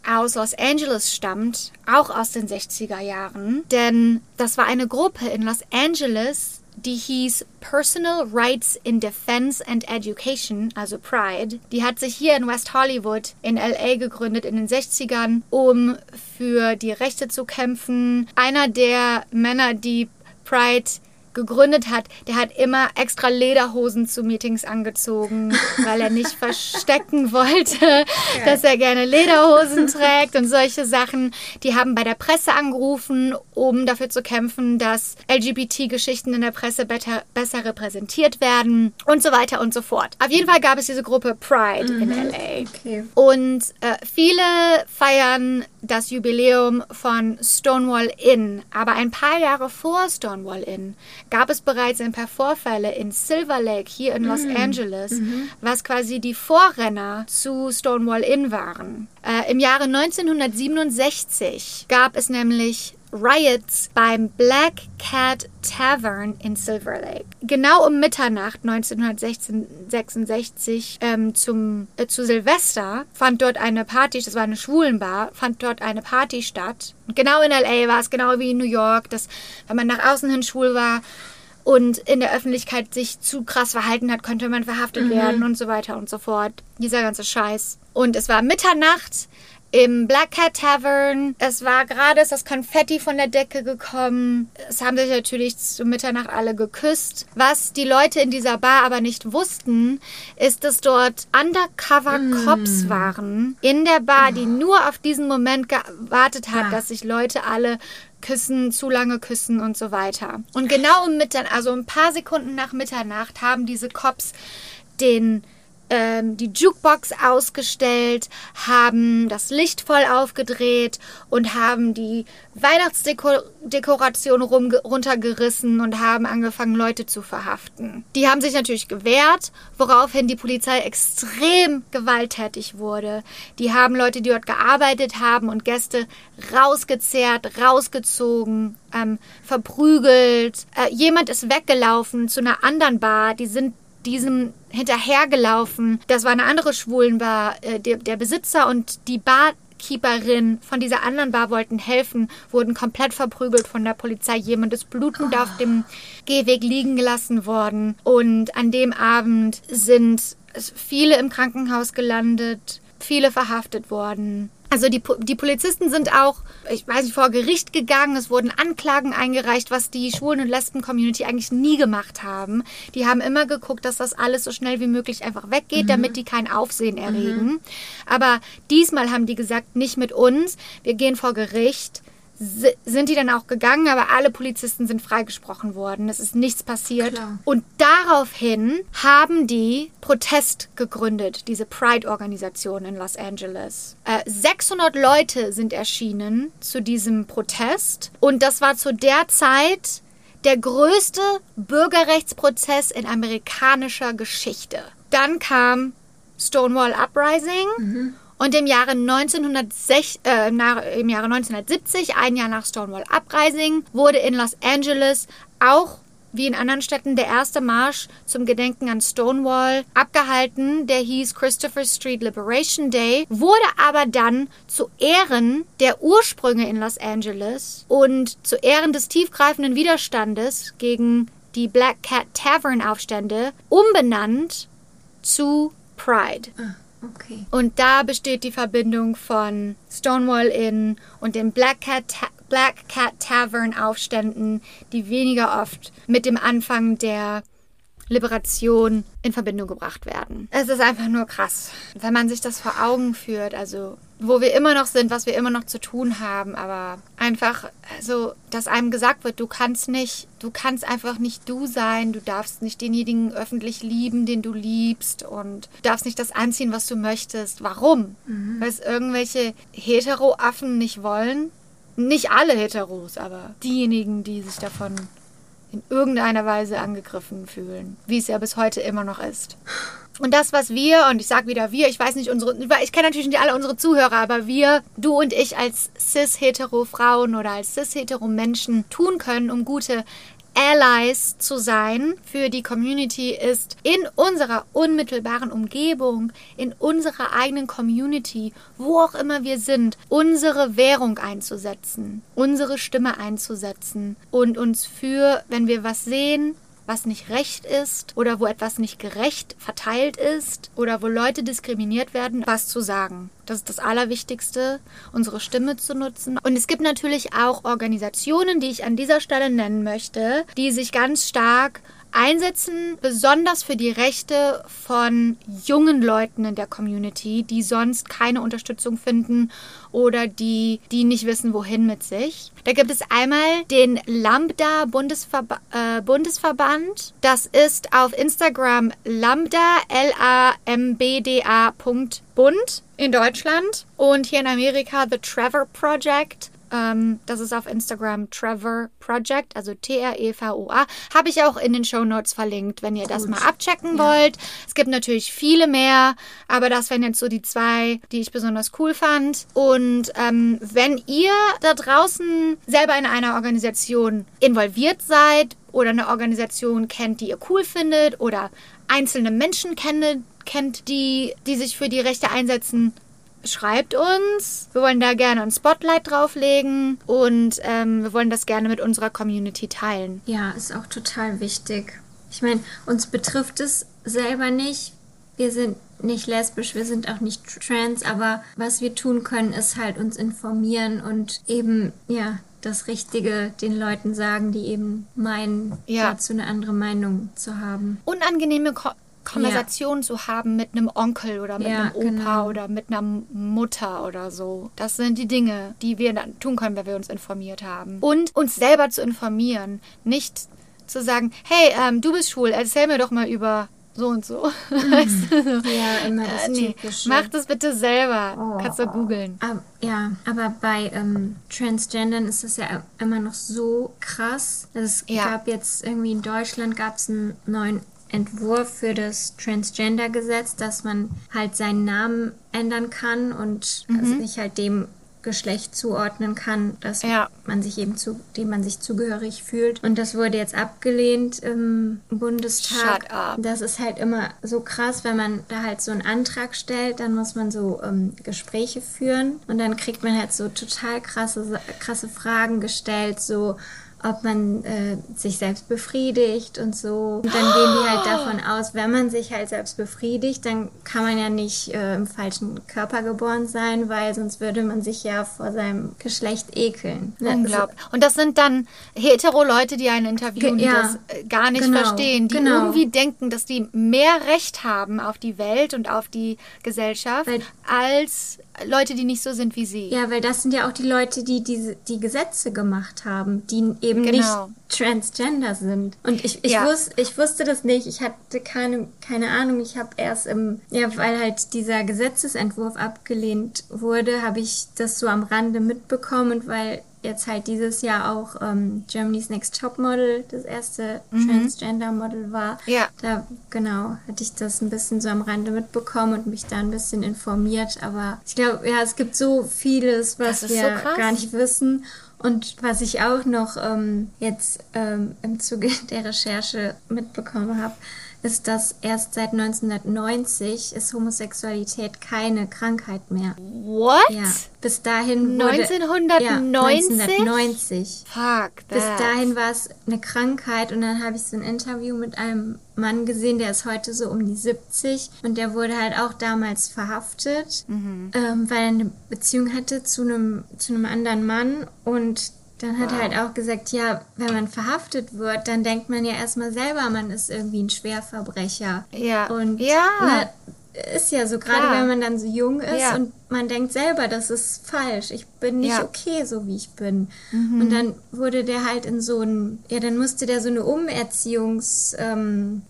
Speaker 2: aus Los Angeles stammt, auch aus den 60er Jahren. Denn das war eine Gruppe in Los Angeles, die hieß Personal Rights in Defense and Education, also Pride. Die hat sich hier in West Hollywood in LA gegründet in den 60ern, um für die Rechte zu kämpfen. Einer der Männer, die Pride gegründet hat, der hat immer extra Lederhosen zu Meetings angezogen, weil er nicht verstecken wollte, dass er gerne Lederhosen trägt und solche Sachen. Die haben bei der Presse angerufen, um dafür zu kämpfen, dass LGBT-Geschichten in der Presse better, besser repräsentiert werden und so weiter und so fort. Auf jeden Fall gab es diese Gruppe Pride in LA.
Speaker 1: Okay.
Speaker 2: Und äh, viele feiern das Jubiläum von Stonewall Inn, aber ein paar Jahre vor Stonewall Inn gab es bereits ein paar Vorfälle in Silver Lake hier in Los Angeles, was quasi die Vorrenner zu Stonewall Inn waren. Äh, Im Jahre 1967 gab es nämlich Riots beim Black Cat Tavern in Silver Lake. Genau um Mitternacht 1966 ähm, zum, äh, zu Silvester fand dort eine Party, das war eine Schwulenbar, fand dort eine Party statt. Und genau in LA war es genau wie in New York, dass wenn man nach außen hin schwul war und in der Öffentlichkeit sich zu krass verhalten hat, könnte man verhaftet werden und so weiter und so fort. Dieser ganze Scheiß. Und es war Mitternacht im Black Cat Tavern. Es war gerade ist das Konfetti von der Decke gekommen. Es haben sich natürlich zu Mitternacht alle geküsst. Was die Leute in dieser Bar aber nicht wussten, ist, dass dort Undercover Cops waren in der Bar, die nur auf diesen Moment gewartet hat,
Speaker 1: Ah.
Speaker 2: dass sich Leute alle küssen, zu lange küssen und so weiter. Und genau um Mitternacht, also ein paar Sekunden nach Mitternacht, haben diese Cops den ähm, die Jukebox ausgestellt, haben das Licht voll aufgedreht und haben die Weihnachtsdekoration runtergerissen und haben angefangen, Leute zu verhaften. Die haben sich natürlich gewehrt, woraufhin die Polizei extrem gewalttätig wurde. Die haben Leute, die dort gearbeitet haben und Gäste rausgezerrt, rausgezogen, ähm, verprügelt. Äh, jemand ist weggelaufen zu einer anderen Bar, die sind diesem hinterhergelaufen. Das war eine andere Schwulenbar. Äh, der, der Besitzer und die Barkeeperin von dieser anderen Bar wollten helfen, wurden komplett verprügelt von der Polizei. Jemand ist blutend auf dem Gehweg liegen gelassen worden. Und an dem Abend sind viele im Krankenhaus gelandet, viele verhaftet worden. Also die, die Polizisten sind auch, ich weiß nicht, vor Gericht gegangen. Es wurden Anklagen eingereicht, was die Schwulen- und Lesben-Community eigentlich nie gemacht haben. Die haben immer geguckt, dass das alles so schnell wie möglich einfach weggeht, mhm. damit die kein Aufsehen erregen. Mhm. Aber diesmal haben die gesagt, nicht mit uns. Wir gehen vor Gericht sind die dann auch gegangen, aber alle Polizisten sind freigesprochen worden. Es ist nichts passiert. Klar. Und daraufhin haben die Protest gegründet, diese Pride-Organisation in Los Angeles. Äh, 600 Leute sind erschienen zu diesem Protest und das war zu der Zeit der größte Bürgerrechtsprozess in amerikanischer Geschichte. Dann kam Stonewall Uprising. Mhm. Und im Jahre, 1960, äh, im Jahre 1970, ein Jahr nach Stonewall Uprising, wurde in Los Angeles auch wie in anderen Städten der erste Marsch zum Gedenken an Stonewall abgehalten. Der hieß Christopher Street Liberation Day, wurde aber dann zu Ehren der Ursprünge in Los Angeles und zu Ehren des tiefgreifenden Widerstandes gegen die Black Cat Tavern Aufstände umbenannt zu Pride. Ah. Okay. Und da besteht die Verbindung von Stonewall Inn und den Black Cat, Ta Black Cat Tavern Aufständen, die weniger oft mit dem Anfang der Liberation in Verbindung gebracht werden. Es ist einfach nur krass, wenn man sich das vor Augen führt, also wo wir immer noch sind, was wir immer noch zu tun haben, aber einfach, also, dass einem gesagt wird, du kannst nicht, du kannst einfach nicht du sein, du darfst nicht denjenigen öffentlich lieben, den du liebst und darfst nicht das anziehen, was du möchtest. Warum? Mhm. Weil es irgendwelche Hetero-Affen nicht wollen? Nicht alle Heteros, aber diejenigen, die sich davon in irgendeiner Weise angegriffen fühlen, wie es ja bis heute immer noch ist. Und das, was wir, und ich sage wieder wir, ich weiß nicht, unsere, ich kenne natürlich nicht alle unsere Zuhörer, aber wir, du und ich als cis-hetero-Frauen oder als cis-hetero-Menschen tun können, um gute Allies zu sein für die Community ist, in unserer unmittelbaren Umgebung, in unserer eigenen Community, wo auch immer wir sind, unsere Währung einzusetzen, unsere Stimme einzusetzen und uns für, wenn wir was sehen, was nicht recht ist oder wo etwas nicht gerecht verteilt ist oder wo Leute diskriminiert werden, was zu sagen. Das ist das Allerwichtigste, unsere Stimme zu nutzen. Und es gibt natürlich auch Organisationen, die ich an dieser Stelle nennen möchte, die sich ganz stark einsetzen, besonders für die Rechte von jungen Leuten in der Community, die sonst keine Unterstützung finden oder die, die nicht wissen, wohin mit sich. Da gibt es einmal den Lambda Bundesverba äh, Bundesverband. Das ist auf Instagram Lambda, L-A-M-B-D-A. Bund in Deutschland und hier in Amerika The Trevor Project. Ähm, das ist auf Instagram Trevor Project, also T-R-E-V-O-A. Habe ich auch in den Show Notes verlinkt, wenn ihr Gut. das mal abchecken ja. wollt. Es gibt natürlich viele mehr, aber das wären jetzt so die zwei, die ich besonders cool fand. Und ähm, wenn ihr da draußen selber in einer Organisation involviert seid oder eine Organisation kennt, die ihr cool findet oder einzelne Menschen kennt, kennt die, die sich für die Rechte einsetzen, schreibt uns. Wir wollen da gerne ein Spotlight drauflegen und ähm, wir wollen das gerne mit unserer Community teilen.
Speaker 1: Ja, ist auch total wichtig. Ich meine, uns betrifft es selber nicht. Wir sind nicht lesbisch, wir sind auch nicht trans, aber was wir tun können, ist halt uns informieren und eben, ja, das Richtige den Leuten sagen, die eben meinen, ja. dazu eine andere Meinung zu haben.
Speaker 2: Unangenehme Ko Konversation ja. zu haben mit einem Onkel oder mit ja, einem Opa genau. oder mit einer Mutter oder so. Das sind die Dinge, die wir dann tun können, wenn wir uns informiert haben. Und uns selber zu informieren. Nicht zu sagen, hey, ähm, du bist schwul, erzähl mir doch mal über so und so. Mhm. Ja, immer das äh, nee, Mach das bitte selber. Oh, Kannst du googeln.
Speaker 1: ja, aber bei ähm, Transgendern ist das ja immer noch so krass. Es ja. gab jetzt irgendwie in Deutschland gab es einen neuen Entwurf für das Transgender-Gesetz, dass man halt seinen Namen ändern kann und mhm. also sich halt dem Geschlecht zuordnen kann, dass
Speaker 2: Ja.
Speaker 1: man sich eben zu, dem man sich zugehörig fühlt. Und das wurde jetzt abgelehnt im Bundestag. Das ist halt immer so krass, wenn man da halt so einen Antrag stellt, dann muss man so ähm, Gespräche führen und dann kriegt man halt so total krasse, krasse Fragen gestellt, so ob man äh, sich selbst befriedigt und so. Und dann gehen die halt davon aus, wenn man sich halt selbst befriedigt, dann kann man ja nicht äh, im falschen Körper geboren sein, weil sonst würde man sich ja vor seinem Geschlecht ekeln. Ne,
Speaker 2: Unglaublich. Und das sind dann hetero-Leute, die einen interviewen, die
Speaker 1: ja.
Speaker 2: das äh, gar nicht
Speaker 1: Genau,
Speaker 2: verstehen, die
Speaker 1: genau.
Speaker 2: irgendwie denken, dass die mehr Recht haben auf die Welt und auf die Gesellschaft
Speaker 1: Weil-
Speaker 2: als Leute, die nicht so sind wie sie.
Speaker 1: Ja, weil das sind ja auch die Leute, die diese, die Gesetze gemacht haben, die eben
Speaker 2: Genau.
Speaker 1: nicht transgender sind. Und ich, ich,
Speaker 2: Ja.
Speaker 1: wus, ich wusste das nicht. Ich hatte keine, keine Ahnung. Ich habe erst im, ja, weil halt dieser Gesetzesentwurf abgelehnt wurde, habe ich das so am Rande mitbekommen und weil jetzt halt dieses Jahr auch ähm, Germany's Next Top Model das erste Transgender Model war.
Speaker 2: Mhm. Ja.
Speaker 1: Da genau hatte ich das ein bisschen so am Rande mitbekommen und mich da ein bisschen informiert. Aber ich glaube, ja, es gibt so vieles, was
Speaker 2: so
Speaker 1: wir
Speaker 2: krass.
Speaker 1: gar nicht wissen. Und was ich auch noch ähm, jetzt ähm, im Zuge der Recherche mitbekommen habe, ist, dass erst seit 1990 ist Homosexualität keine Krankheit mehr.
Speaker 2: What?
Speaker 1: Ja, bis dahin wurde
Speaker 2: 1990?
Speaker 1: Ja, 1990.
Speaker 2: Fuck that.
Speaker 1: Bis dahin war es eine Krankheit und dann habe ich so ein Interview mit einem Mann gesehen, der ist heute so um die 70 und der wurde halt auch damals verhaftet,
Speaker 2: Mhm.
Speaker 1: ähm, weil er eine Beziehung hatte zu einem, zu einem anderen Mann und dann hat er halt auch gesagt, ja, wenn man verhaftet wird, dann denkt man ja erstmal selber, man ist irgendwie ein Schwerverbrecher.
Speaker 2: Ja.
Speaker 1: Und
Speaker 2: Ja.
Speaker 1: ne, ist ja so, gerade wenn man dann so jung ist
Speaker 2: Ja.
Speaker 1: und man denkt selber, das ist falsch. Ich bin nicht
Speaker 2: Ja. Mhm.
Speaker 1: okay, so wie ich bin. Und dann wurde der halt in so ein, ja, dann musste der so eine Umerziehungs-Dings ähm,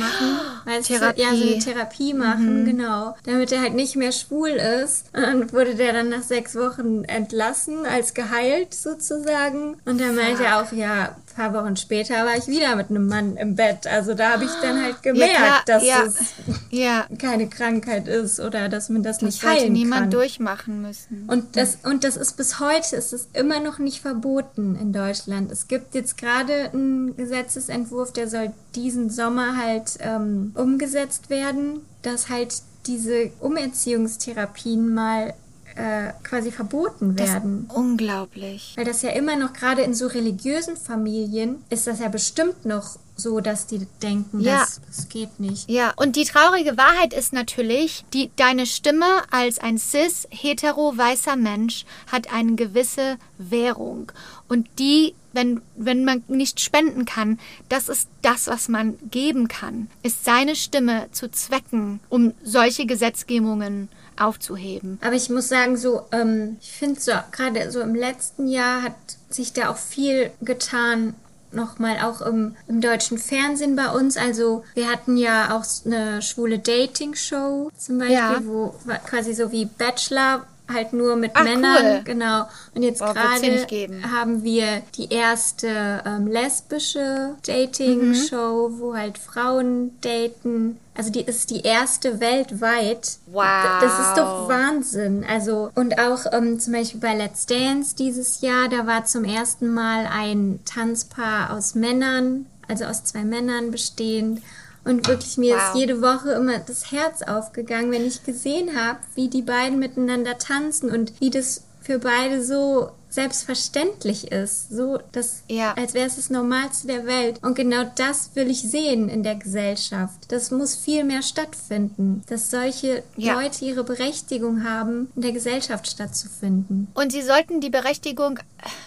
Speaker 1: machen. Weißt du,
Speaker 2: Therapie. Mhm.
Speaker 1: ja, so eine Therapie machen, genau. Damit er halt nicht mehr schwul ist. Und dann wurde der dann nach sechs Wochen entlassen, als geheilt sozusagen. Und dann meinte er auch, ja, ein paar Wochen später war ich wieder mit einem Mann im Bett. Also da habe ich dann halt gemerkt,
Speaker 2: klar,
Speaker 1: dass
Speaker 2: ja.
Speaker 1: es
Speaker 2: ja.
Speaker 1: keine Krankheit ist oder dass man das,
Speaker 2: Das
Speaker 1: nicht heilen kann.
Speaker 2: Durchmachen müssen.
Speaker 1: Und das, und das ist bis heute, ist es immer noch nicht verboten in Deutschland. Es gibt jetzt gerade einen Gesetzesentwurf, der soll diesen Sommer halt ähm, umgesetzt werden, dass halt diese Umerziehungstherapien mal äh, quasi verboten werden.
Speaker 2: Unglaublich.
Speaker 1: Weil das ja immer noch, gerade in so religiösen Familien, ist das ja bestimmt noch so, dass die denken,
Speaker 2: Ja.
Speaker 1: das, das geht nicht.
Speaker 2: Ja, und die traurige Wahrheit ist natürlich, die, deine Stimme als ein cis, hetero, weißer Mensch hat eine gewisse Währung. Und die, wenn, wenn man nicht spenden kann, das ist das, was man geben kann, ist seine Stimme zu zwecken, um solche Gesetzgebungen aufzuheben.
Speaker 1: Aber ich muss sagen, so, ähm, ich finde so, gerade so im letzten Jahr hat sich da auch viel getan. Nochmal auch im, im deutschen Fernsehen bei uns. Also wir hatten ja auch eine schwule Dating-Show zum Beispiel,
Speaker 2: Ja.
Speaker 1: wo quasi so wie Bachelor halt nur mit
Speaker 2: Ach,
Speaker 1: Männern.
Speaker 2: cool.
Speaker 1: Genau. Und jetzt gerade haben wir die erste ähm, lesbische Dating-Show,
Speaker 2: Mhm.
Speaker 1: wo halt Frauen daten. Also die ist die erste weltweit.
Speaker 2: Wow.
Speaker 1: Das ist doch Wahnsinn. Also, und auch ähm, zum Beispiel bei Let's Dance dieses Jahr, da war zum ersten Mal ein Tanzpaar aus Männern, also aus zwei Männern bestehend. Und wirklich, mir
Speaker 2: Wow.
Speaker 1: ist jede Woche immer das Herz aufgegangen, wenn ich gesehen habe, wie die beiden miteinander tanzen und wie das für beide so selbstverständlich ist. So, das,
Speaker 2: Ja.
Speaker 1: als wäre es das Normalste der Welt. Und genau das will ich sehen in der Gesellschaft. Das muss viel mehr stattfinden. Dass solche
Speaker 2: Ja.
Speaker 1: Leute ihre Berechtigung haben, in der Gesellschaft stattzufinden.
Speaker 2: Und sie sollten die Berechtigung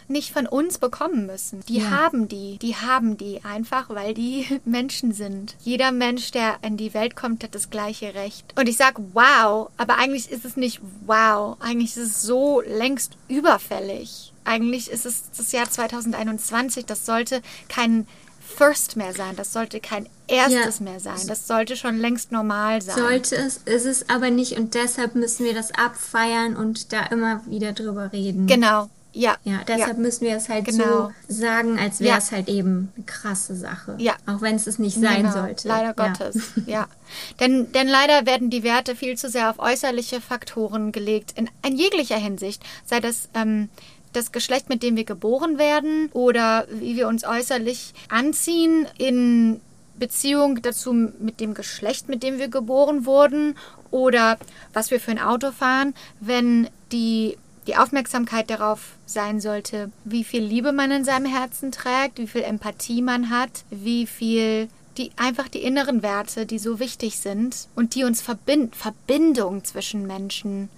Speaker 2: nicht von uns bekommen müssen. Die
Speaker 1: Ja.
Speaker 2: haben die. Die haben die einfach, weil die Menschen sind. Jeder Mensch, der in die Welt kommt, hat das gleiche Recht. Und ich sag wow, aber eigentlich ist es nicht wow. Eigentlich ist es so längst überfällig. Eigentlich ist es das Jahr 2021. Das sollte kein First mehr sein. Das sollte kein erstes
Speaker 1: Ja.
Speaker 2: mehr sein. Das sollte schon längst normal sein.
Speaker 1: Sollte es, ist es aber nicht und deshalb müssen wir das abfeiern und da immer wieder drüber reden.
Speaker 2: Genau. Ja.
Speaker 1: Ja, deshalb
Speaker 2: ja.
Speaker 1: müssen wir es halt
Speaker 2: Genau.
Speaker 1: so sagen, als wäre
Speaker 2: Ja.
Speaker 1: es halt eben eine krasse Sache.
Speaker 2: Ja.
Speaker 1: Auch wenn es es nicht sein
Speaker 2: Genau,
Speaker 1: sollte.
Speaker 2: Leider
Speaker 1: ja.
Speaker 2: Gottes, ja. Denn, denn leider werden die Werte viel zu sehr auf äußerliche Faktoren gelegt, in, in jeglicher Hinsicht. Sei das ähm, das Geschlecht, mit dem wir geboren werden oder wie wir uns äußerlich anziehen in Beziehung dazu mit dem Geschlecht, mit dem wir geboren wurden oder was wir für ein Auto fahren, wenn die, die Aufmerksamkeit darauf sein sollte, wie viel Liebe man in seinem Herzen trägt, wie viel Empathie man hat, wie viel die einfach die inneren Werte, die so wichtig sind und die uns verbinden, Verbindung zwischen Menschen.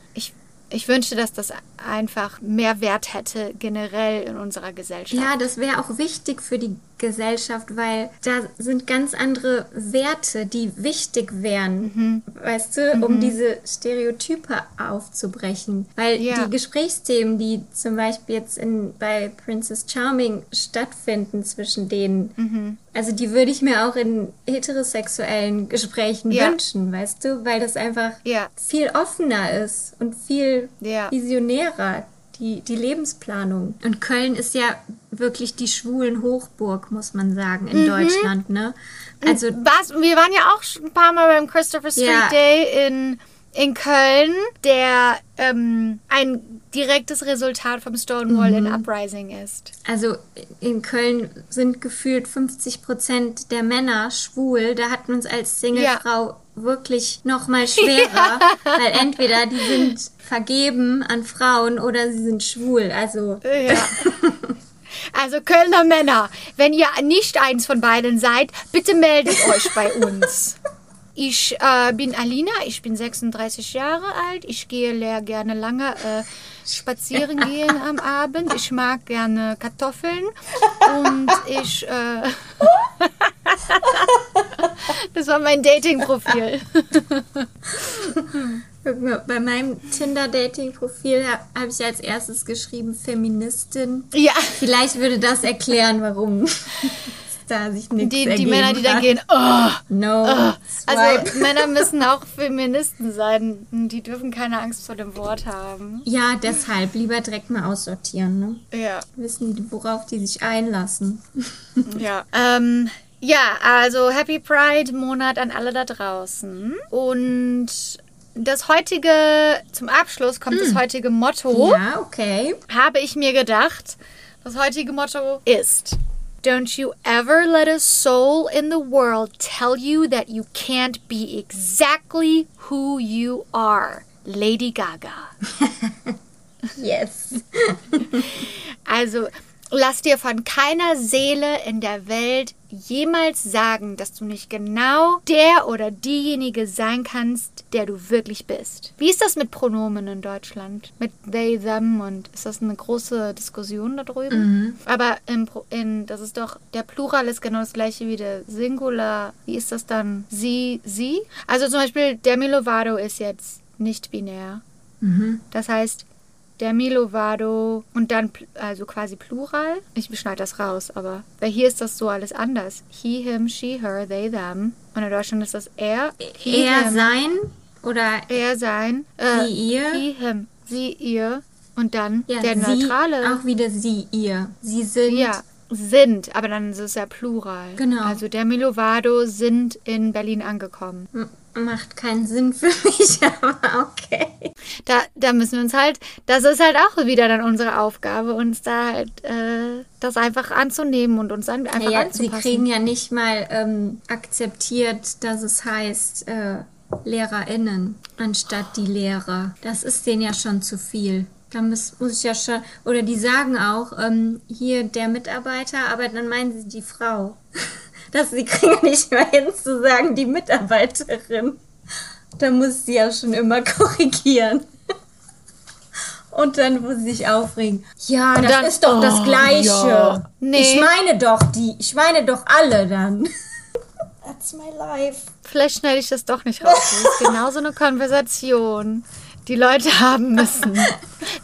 Speaker 2: Ich, wünschte, dass das einfach mehr Wert hätte generell in unserer Gesellschaft.
Speaker 1: Ja, das wäre auch wichtig für die Gesellschaft, weil da sind ganz andere Werte, die wichtig wären,
Speaker 2: Mhm.
Speaker 1: weißt du, um diese Stereotype aufzubrechen. Weil
Speaker 2: Ja.
Speaker 1: die Gesprächsthemen, die zum Beispiel jetzt in, bei Princess Charming stattfinden zwischen denen,
Speaker 2: Mhm.
Speaker 1: also die würde ich mir auch in heterosexuellen Gesprächen
Speaker 2: Ja.
Speaker 1: wünschen, weißt du, weil das einfach
Speaker 2: Ja.
Speaker 1: viel offener ist und viel visionärer, die, die Lebensplanung. Und Köln ist ja wirklich die schwulen Hochburg, muss man sagen,
Speaker 2: Mhm.
Speaker 1: in Deutschland, ne? Also,
Speaker 2: Was? Wir waren ja auch schon ein paar Mal beim Christopher Street
Speaker 1: Ja.
Speaker 2: Day in, in Köln, der ähm, ein direktes Resultat vom Stonewall
Speaker 1: Mhm.
Speaker 2: in Uprising ist.
Speaker 1: also in Köln sind gefühlt 50 Prozent der Männer schwul. Da hat man es als Singlefrau wirklich noch mal schwerer, weil entweder die sind vergeben an Frauen oder sie sind schwul. Also
Speaker 2: Ja. Also Kölner Männer, wenn ihr nicht eins von beiden seid, bitte meldet euch bei uns. Ich äh, bin Alina, ich bin 36 Jahre alt. Ich gehe gerne lange äh, spazieren gehen am Abend. Ich mag gerne Kartoffeln und ich. Äh, das war mein Dating-Profil.
Speaker 1: Bei meinem Tinder-Dating-Profil habe hab ich als erstes geschrieben Feministin.
Speaker 2: Ja.
Speaker 1: Vielleicht würde das erklären, warum da sich nichts
Speaker 2: Die, die Männer, die dann gehen, oh,
Speaker 1: No.
Speaker 2: Also
Speaker 1: swipe.
Speaker 2: Männer müssen auch Feministen sein. Die dürfen keine Angst vor dem Wort haben.
Speaker 1: ja, deshalb lieber direkt mal aussortieren, ne?
Speaker 2: Ja.
Speaker 1: Wissen die, worauf die sich einlassen.
Speaker 2: Ja. Ähm, ja, also Happy Pride Monat an alle da draußen. Und das heutige, zum Abschluss kommt das heutige Motto.
Speaker 1: Ja, okay.
Speaker 2: Habe ich mir gedacht, das heutige Motto ist Don't you ever let a soul in the world tell you that you can't be exactly who you are. Lady Gaga.
Speaker 1: Yes.
Speaker 2: Also, lass dir von keiner Seele in der Welt jemals sagen, dass du nicht genau der oder diejenige sein kannst, der du wirklich bist. Wie ist das mit Pronomen in Deutschland? Mit they, them und ist das eine große Diskussion da drüben? Aber in, in, das ist doch, der Plural ist genau das gleiche wie der Singular. Wie ist das dann? Sie, sie? Also zum Beispiel, Demi Lovato ist jetzt nicht binär. Das heißt, Demi Lovato und dann also quasi Plural. Ich schneide das raus, aber weil hier ist das so alles anders. He, him, she, her, they, them. Und in Deutschland ist das er, he,
Speaker 1: Er
Speaker 2: him,
Speaker 1: sein oder
Speaker 2: er, sein, äh,
Speaker 1: Sie, ihr.
Speaker 2: he, him, sie, ihr und dann
Speaker 1: ja,
Speaker 2: der
Speaker 1: sie,
Speaker 2: neutrale.
Speaker 1: auch wieder sie, ihr. Sie sind.
Speaker 2: Ja, sind, aber dann ist es ja Plural.
Speaker 1: Genau.
Speaker 2: Also Demi Lovato sind in Berlin angekommen.
Speaker 1: Macht keinen Sinn für mich, aber okay.
Speaker 2: Da, da müssen wir uns halt, das ist halt auch wieder dann unsere Aufgabe, uns da halt äh, das einfach anzunehmen und uns dann einfach
Speaker 1: Ja, sie
Speaker 2: anzupassen.
Speaker 1: kriegen ja nicht mal ähm, akzeptiert, dass es heißt äh, LehrerInnen anstatt die Lehrer. Das ist denen ja schon zu viel. Da muss, muss ich ja schon. Oder die sagen auch, ähm, hier der Mitarbeiter, aber dann meinen sie die Frau. Das, sie kriegen nicht mal hin zu sagen, die Mitarbeiterin. Da muss sie ja schon immer korrigieren. Und dann, wo sie sich aufregen. Ja, das
Speaker 2: dann-
Speaker 1: ist doch das
Speaker 2: oh,
Speaker 1: Gleiche.
Speaker 2: ja. Nee.
Speaker 1: Ich meine doch die, ich meine doch alle dann. That's my life.
Speaker 2: Vielleicht schneide ich das doch nicht raus. Das ist genauso eine Konversation, die Leute haben müssen.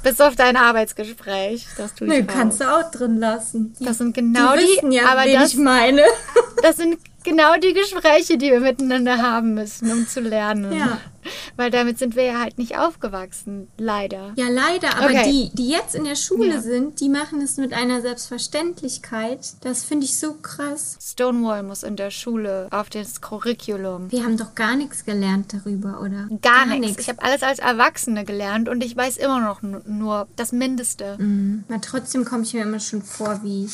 Speaker 2: Bis auf dein Arbeitsgespräch. Das tue ich
Speaker 1: Nö,
Speaker 2: raus.
Speaker 1: kannst du auch drin lassen.
Speaker 2: Das sind genau
Speaker 1: die
Speaker 2: die,
Speaker 1: wissen ja,
Speaker 2: aber
Speaker 1: wen
Speaker 2: das,
Speaker 1: ich meine.
Speaker 2: das sind genau die Gespräche, die wir miteinander haben müssen, um zu lernen.
Speaker 1: Ja.
Speaker 2: Weil damit sind wir ja halt nicht aufgewachsen, leider.
Speaker 1: Ja, leider, aber
Speaker 2: Okay.
Speaker 1: die, die jetzt in der Schule
Speaker 2: Ja.
Speaker 1: sind, die machen es mit einer Selbstverständlichkeit. Das finde ich so krass.
Speaker 2: Stonewall muss in der Schule auf das Curriculum.
Speaker 1: Wir haben doch gar nichts gelernt darüber, oder?
Speaker 2: Gar, nichts. Ich habe alles als Erwachsene gelernt und ich weiß immer noch nu- nur das Mindeste.
Speaker 1: Mhm. Aber trotzdem komme ich mir immer schon vor, wie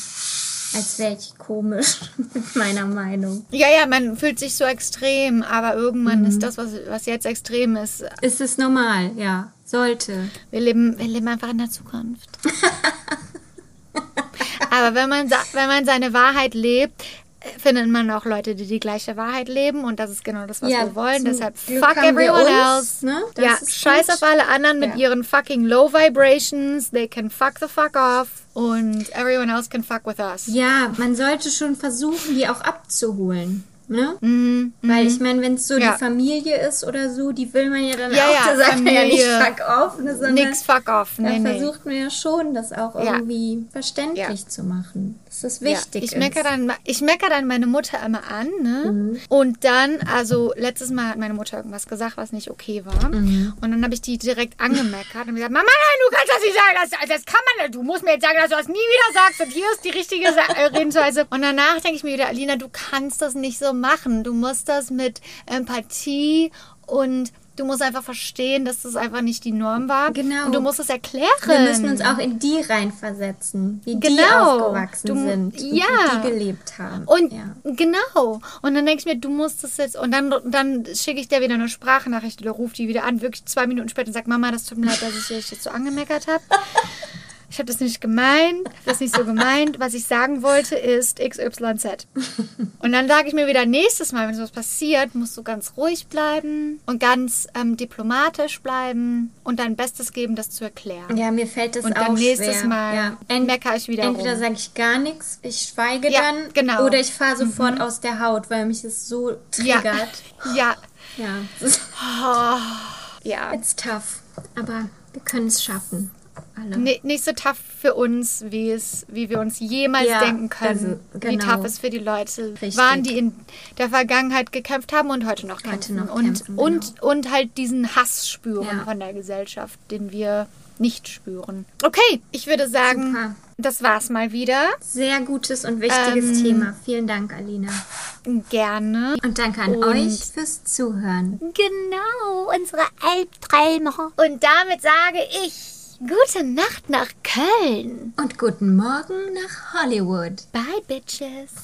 Speaker 1: als wäre ich komisch mit meiner Meinung.
Speaker 2: Ja, ja, man fühlt sich so extrem, aber irgendwann ist das, was, was jetzt extrem ist.
Speaker 1: Ist es normal? Ja, sollte.
Speaker 2: Wir leben, wir leben einfach in der Zukunft. aber wenn man, wenn man seine Wahrheit lebt, findet man auch Leute, die die gleiche Wahrheit leben und das ist genau das, was
Speaker 1: Ja,
Speaker 2: wir wollen. Deshalb
Speaker 1: Glück
Speaker 2: fuck everyone
Speaker 1: uns,
Speaker 2: else.
Speaker 1: ne?
Speaker 2: Ja, scheiß
Speaker 1: gut.
Speaker 2: auf alle anderen mit
Speaker 1: Ja.
Speaker 2: ihren fucking low vibrations. They can fuck the fuck off und everyone else can fuck with us.
Speaker 1: Ja, man sollte schon versuchen, die auch abzuholen. Ne? Weil ich meine, wenn es so
Speaker 2: Mhm, Ja.
Speaker 1: die Familie ist oder so, die will man ja dann
Speaker 2: Ja,
Speaker 1: auch,
Speaker 2: ja,
Speaker 1: da sagt man ja nicht
Speaker 2: Familie.
Speaker 1: fuck off, ne, sondern
Speaker 2: Nix fuck off. Nee, nee.
Speaker 1: versucht man ja schon, das auch irgendwie verständlich zu machen. Das wichtig
Speaker 2: ja, ich
Speaker 1: ist.
Speaker 2: meckere dann, ich meckere dann meine Mutter immer an, ne?
Speaker 1: Mhm.
Speaker 2: Und dann, also letztes Mal hat meine Mutter irgendwas gesagt, was nicht okay war.
Speaker 1: Mhm.
Speaker 2: Und dann habe ich die direkt angemeckert und gesagt, Mama, nein, du kannst das nicht sagen, das, das kann man nicht. Du musst mir jetzt sagen, dass du das nie wieder sagst. Und hier ist die richtige Redensweise. Und danach denke ich mir wieder, Alina, du kannst das nicht so machen. Du musst das mit Empathie und du musst einfach verstehen, dass das einfach nicht die Norm war.
Speaker 1: Genau.
Speaker 2: Und du musst es erklären.
Speaker 1: wir müssen uns auch in die reinversetzen, wie die
Speaker 2: Genau.
Speaker 1: aufgewachsen
Speaker 2: Du-
Speaker 1: sind, und
Speaker 2: ja.
Speaker 1: wie die gelebt haben.
Speaker 2: Und
Speaker 1: ja.
Speaker 2: genau. Und dann denke ich mir, du musst das jetzt. Und dann, dann schicke ich dir wieder eine Sprachnachricht oder rufe die wieder an, wirklich zwei Minuten später und sag, Mama, das tut mir leid, dass ich dich jetzt so angemeckert habe. Ich habe das nicht gemeint, das nicht so gemeint. Was ich sagen wollte ist XYZ. Und dann sage ich mir wieder, nächstes Mal, wenn sowas passiert, musst du ganz ruhig bleiben und ganz ähm, diplomatisch bleiben und dein Bestes geben, das zu erklären.
Speaker 1: ja, mir fällt das
Speaker 2: Und
Speaker 1: auch
Speaker 2: dann nächstes
Speaker 1: schwer.
Speaker 2: Mal
Speaker 1: ja.
Speaker 2: meckere ich wieder
Speaker 1: Entweder sage ich gar nichts, ich schweige
Speaker 2: Ja,
Speaker 1: dann,
Speaker 2: genau.
Speaker 1: oder ich fahre sofort aus der Haut, weil mich es so
Speaker 2: Ja.
Speaker 1: triggert.
Speaker 2: Ja.
Speaker 1: Ja, es ist
Speaker 2: Ja.
Speaker 1: it's tough, aber wir können es schaffen.
Speaker 2: Nicht so tough für uns, wie es, wie wir uns jemals
Speaker 1: Ja,
Speaker 2: denken können,
Speaker 1: also,
Speaker 2: wie
Speaker 1: genau.
Speaker 2: tough es für die Leute
Speaker 1: Richtig.
Speaker 2: waren, die in der Vergangenheit gekämpft haben und heute noch kämpfen.
Speaker 1: noch
Speaker 2: und,
Speaker 1: kämpfen, genau.
Speaker 2: und, und halt diesen Hass spüren
Speaker 1: Ja.
Speaker 2: von der Gesellschaft, den wir nicht spüren. Okay, ich würde sagen,
Speaker 1: Super.
Speaker 2: das war's mal wieder.
Speaker 1: Sehr gutes und wichtiges
Speaker 2: Ähm,
Speaker 1: Thema. Vielen Dank, Alina.
Speaker 2: Gerne.
Speaker 1: Und danke an
Speaker 2: Und-
Speaker 1: euch fürs Zuhören.
Speaker 3: Genau, unsere Albträume.
Speaker 2: Und damit sage ich
Speaker 3: Gute Nacht nach Köln.
Speaker 1: Und guten Morgen nach Hollywood.
Speaker 3: Bye, Bitches.